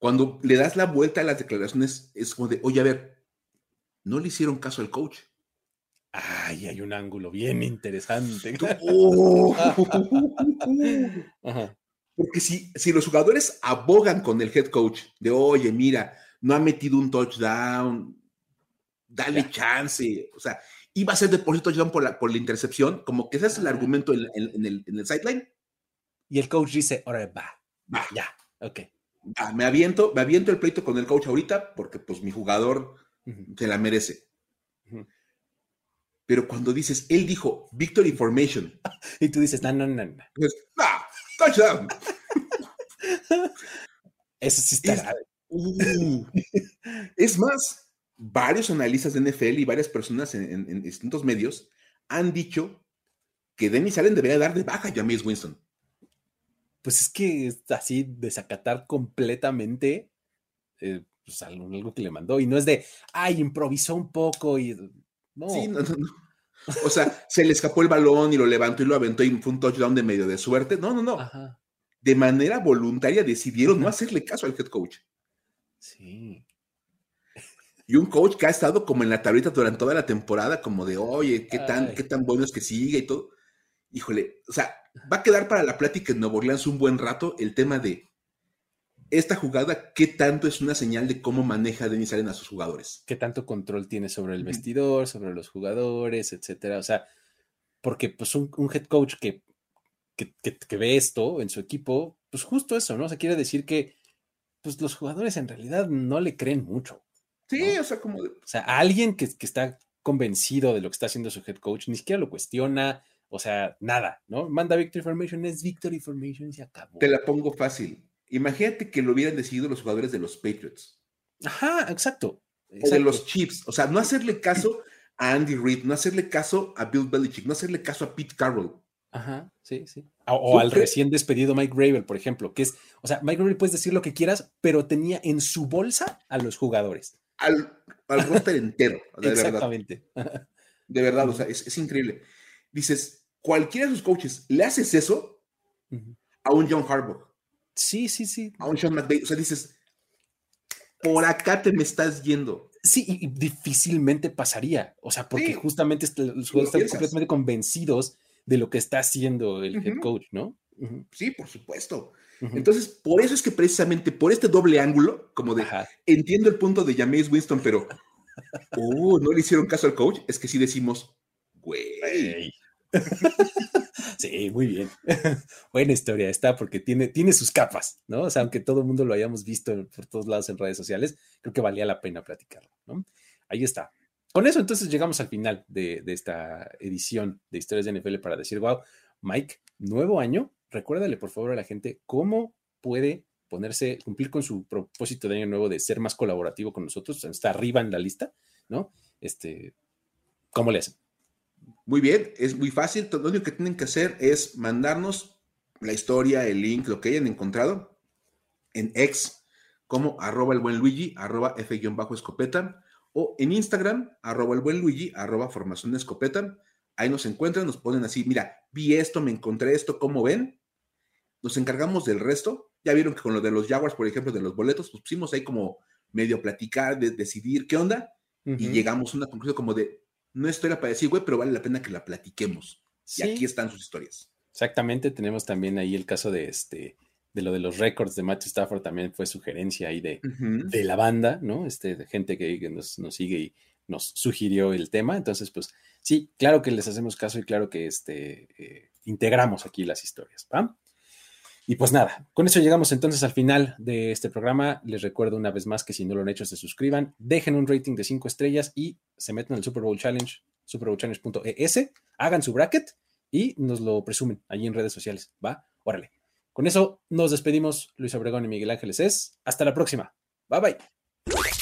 Cuando le das la vuelta a las declaraciones, es como de, oye, a ver, no le hicieron caso al coach. Ay, hay un ángulo bien interesante. ¡Oh! Ajá. Porque si, si los jugadores abogan con el head coach de, oye, mira, no ha metido un touchdown, dale Ya. chance, o sea, iba a ser de por sí touchdown por la, por la intercepción, como que ese es el Ajá. argumento en, en- en el, en el sideline, Y el coach dice, ahora va, va, ya, ok. Va, me aviento, me aviento el pleito con el coach ahorita porque pues mi jugador Ujú, se la merece. Pero cuando dices, él dijo victory formation, Y tú dices, no, no, no, no. dices, ¡ah! ¡Touchdown! Eso sí está Es-. Uh. es más, varios analistas de NFL y varias personas en, en- en distintos medios han dicho que Dennis Allen debería dar de baja a James Winston. Pues es que es así desacatar completamente eh, pues, algo, algo que le mandó. Y no es de, ay, improvisó un poco y. No. Sí, no, no, no. O sea, se le escapó el balón y lo levantó y lo aventó y fue un touchdown de medio de suerte. No, no, no. Ajá. De manera voluntaria decidieron no hacerle caso al head coach. Sí. Y un coach que ha estado como en la tablita durante toda la temporada, como de, oye, qué tan, Ay. qué tan bueno es que sigue y todo. Híjole, o sea, va a quedar para la plática en Nueva Orleans un buen rato el tema de esta jugada, qué tanto es una señal de cómo maneja Denis Allen a sus jugadores. ¿Qué tanto control tiene sobre el vestidor, sobre los jugadores, etcétera? O sea, porque pues un, un head coach que, que, que- que ve esto en su equipo, pues justo eso, ¿no? O sea, quiere decir que pues los jugadores en realidad no le creen mucho. Sí, ¿no? o sea, como de, O sea, alguien que, que está convencido de lo que está haciendo su head coach, ni siquiera lo cuestiona, o sea, nada, ¿no? Manda Victory Formation, es Victory Formation y se acabó. te la pongo fácil. Imagínate que lo hubieran decidido los jugadores de los Patriots Ajá, exacto. o de los Chiefs. O sea, no hacerle caso a Andy Reid, no hacerle caso a Bill Belichick, no hacerle caso a Pete Carroll. Ajá, sí, sí. O, o al recién despedido Mike Gravel, por ejemplo, que es, o sea, Mike Gravel puedes decir lo que quieras, pero tenía en su bolsa a los jugadores. Al, al roster entero, de verdad. Exactamente. De verdad, o sea, es, es increíble. Dices, cualquiera de sus coaches, le haces eso a un John Harbaugh, Sí, sí, sí. a un Sean McVay. O sea, dices, por acá te me estás yendo. Sí, y, y difícilmente pasaría. O sea, porque Sí. justamente est- los lo jugadores están completamente convencidos de lo que está haciendo el head coach, ¿no? Sí, por supuesto. Entonces, por eso es que precisamente por este doble ángulo, como de, Ajá. entiendo el punto de Jameis Winston, pero, oh, no le hicieron caso al coach, es que sí decimos, güey. Sí, muy bien. Buena historia está porque tiene, tiene sus capas, ¿no? O sea, aunque todo el mundo lo hayamos visto por todos lados en redes sociales, creo que valía la pena platicarlo, ¿no? Ahí está. Con eso entonces llegamos al final de, de esta edición de Historias de NFL para decir, wow, Mike, nuevo año, recuérdale por favor a la gente cómo puede ponerse, cumplir con su propósito de año nuevo de ser más colaborativo con nosotros, está arriba en la lista, ¿no? Este, ¿cómo le hacen? Muy bien, es muy fácil. Lo único que tienen que hacer es mandarnos la historia, el link, lo que hayan encontrado en X como arroba el buen Luigi, arroba F-escopeta, o en Instagram, arroba el buen Luigi, arroba formación escopeta. Ahí nos encuentran, nos ponen así, mira, vi esto, me encontré esto, ¿cómo ven? Nos encargamos del resto. Ya vieron que con lo de los Jaguars, por ejemplo, de los boletos, pues pusimos ahí como medio platicar, de, decidir qué onda, y llegamos a una conclusión como de, no es historia para decir, güey, pero vale la pena que la platiquemos. Sí. Y aquí están sus historias. Exactamente, tenemos también ahí el caso de este, de lo de los récords de Matthew Stafford, también fue sugerencia ahí de, de la banda, ¿no? Este, de gente que, que nos, nos sigue y nos sugirió el tema. Entonces, pues sí, claro que les hacemos caso y claro que este, eh, integramos aquí las historias, ¿va? Y pues nada, con eso llegamos entonces al final de este programa. Les recuerdo una vez más que si no lo han hecho, se suscriban, dejen un rating de 5 estrellas y se metan al Super Bowl Challenge, superbowlchallenge.es, hagan su bracket y nos lo presumen allí en redes sociales, ¿va? Órale. Con eso nos despedimos, Luis Obregón y Miguel Ángeles es. Hasta la próxima. Bye bye.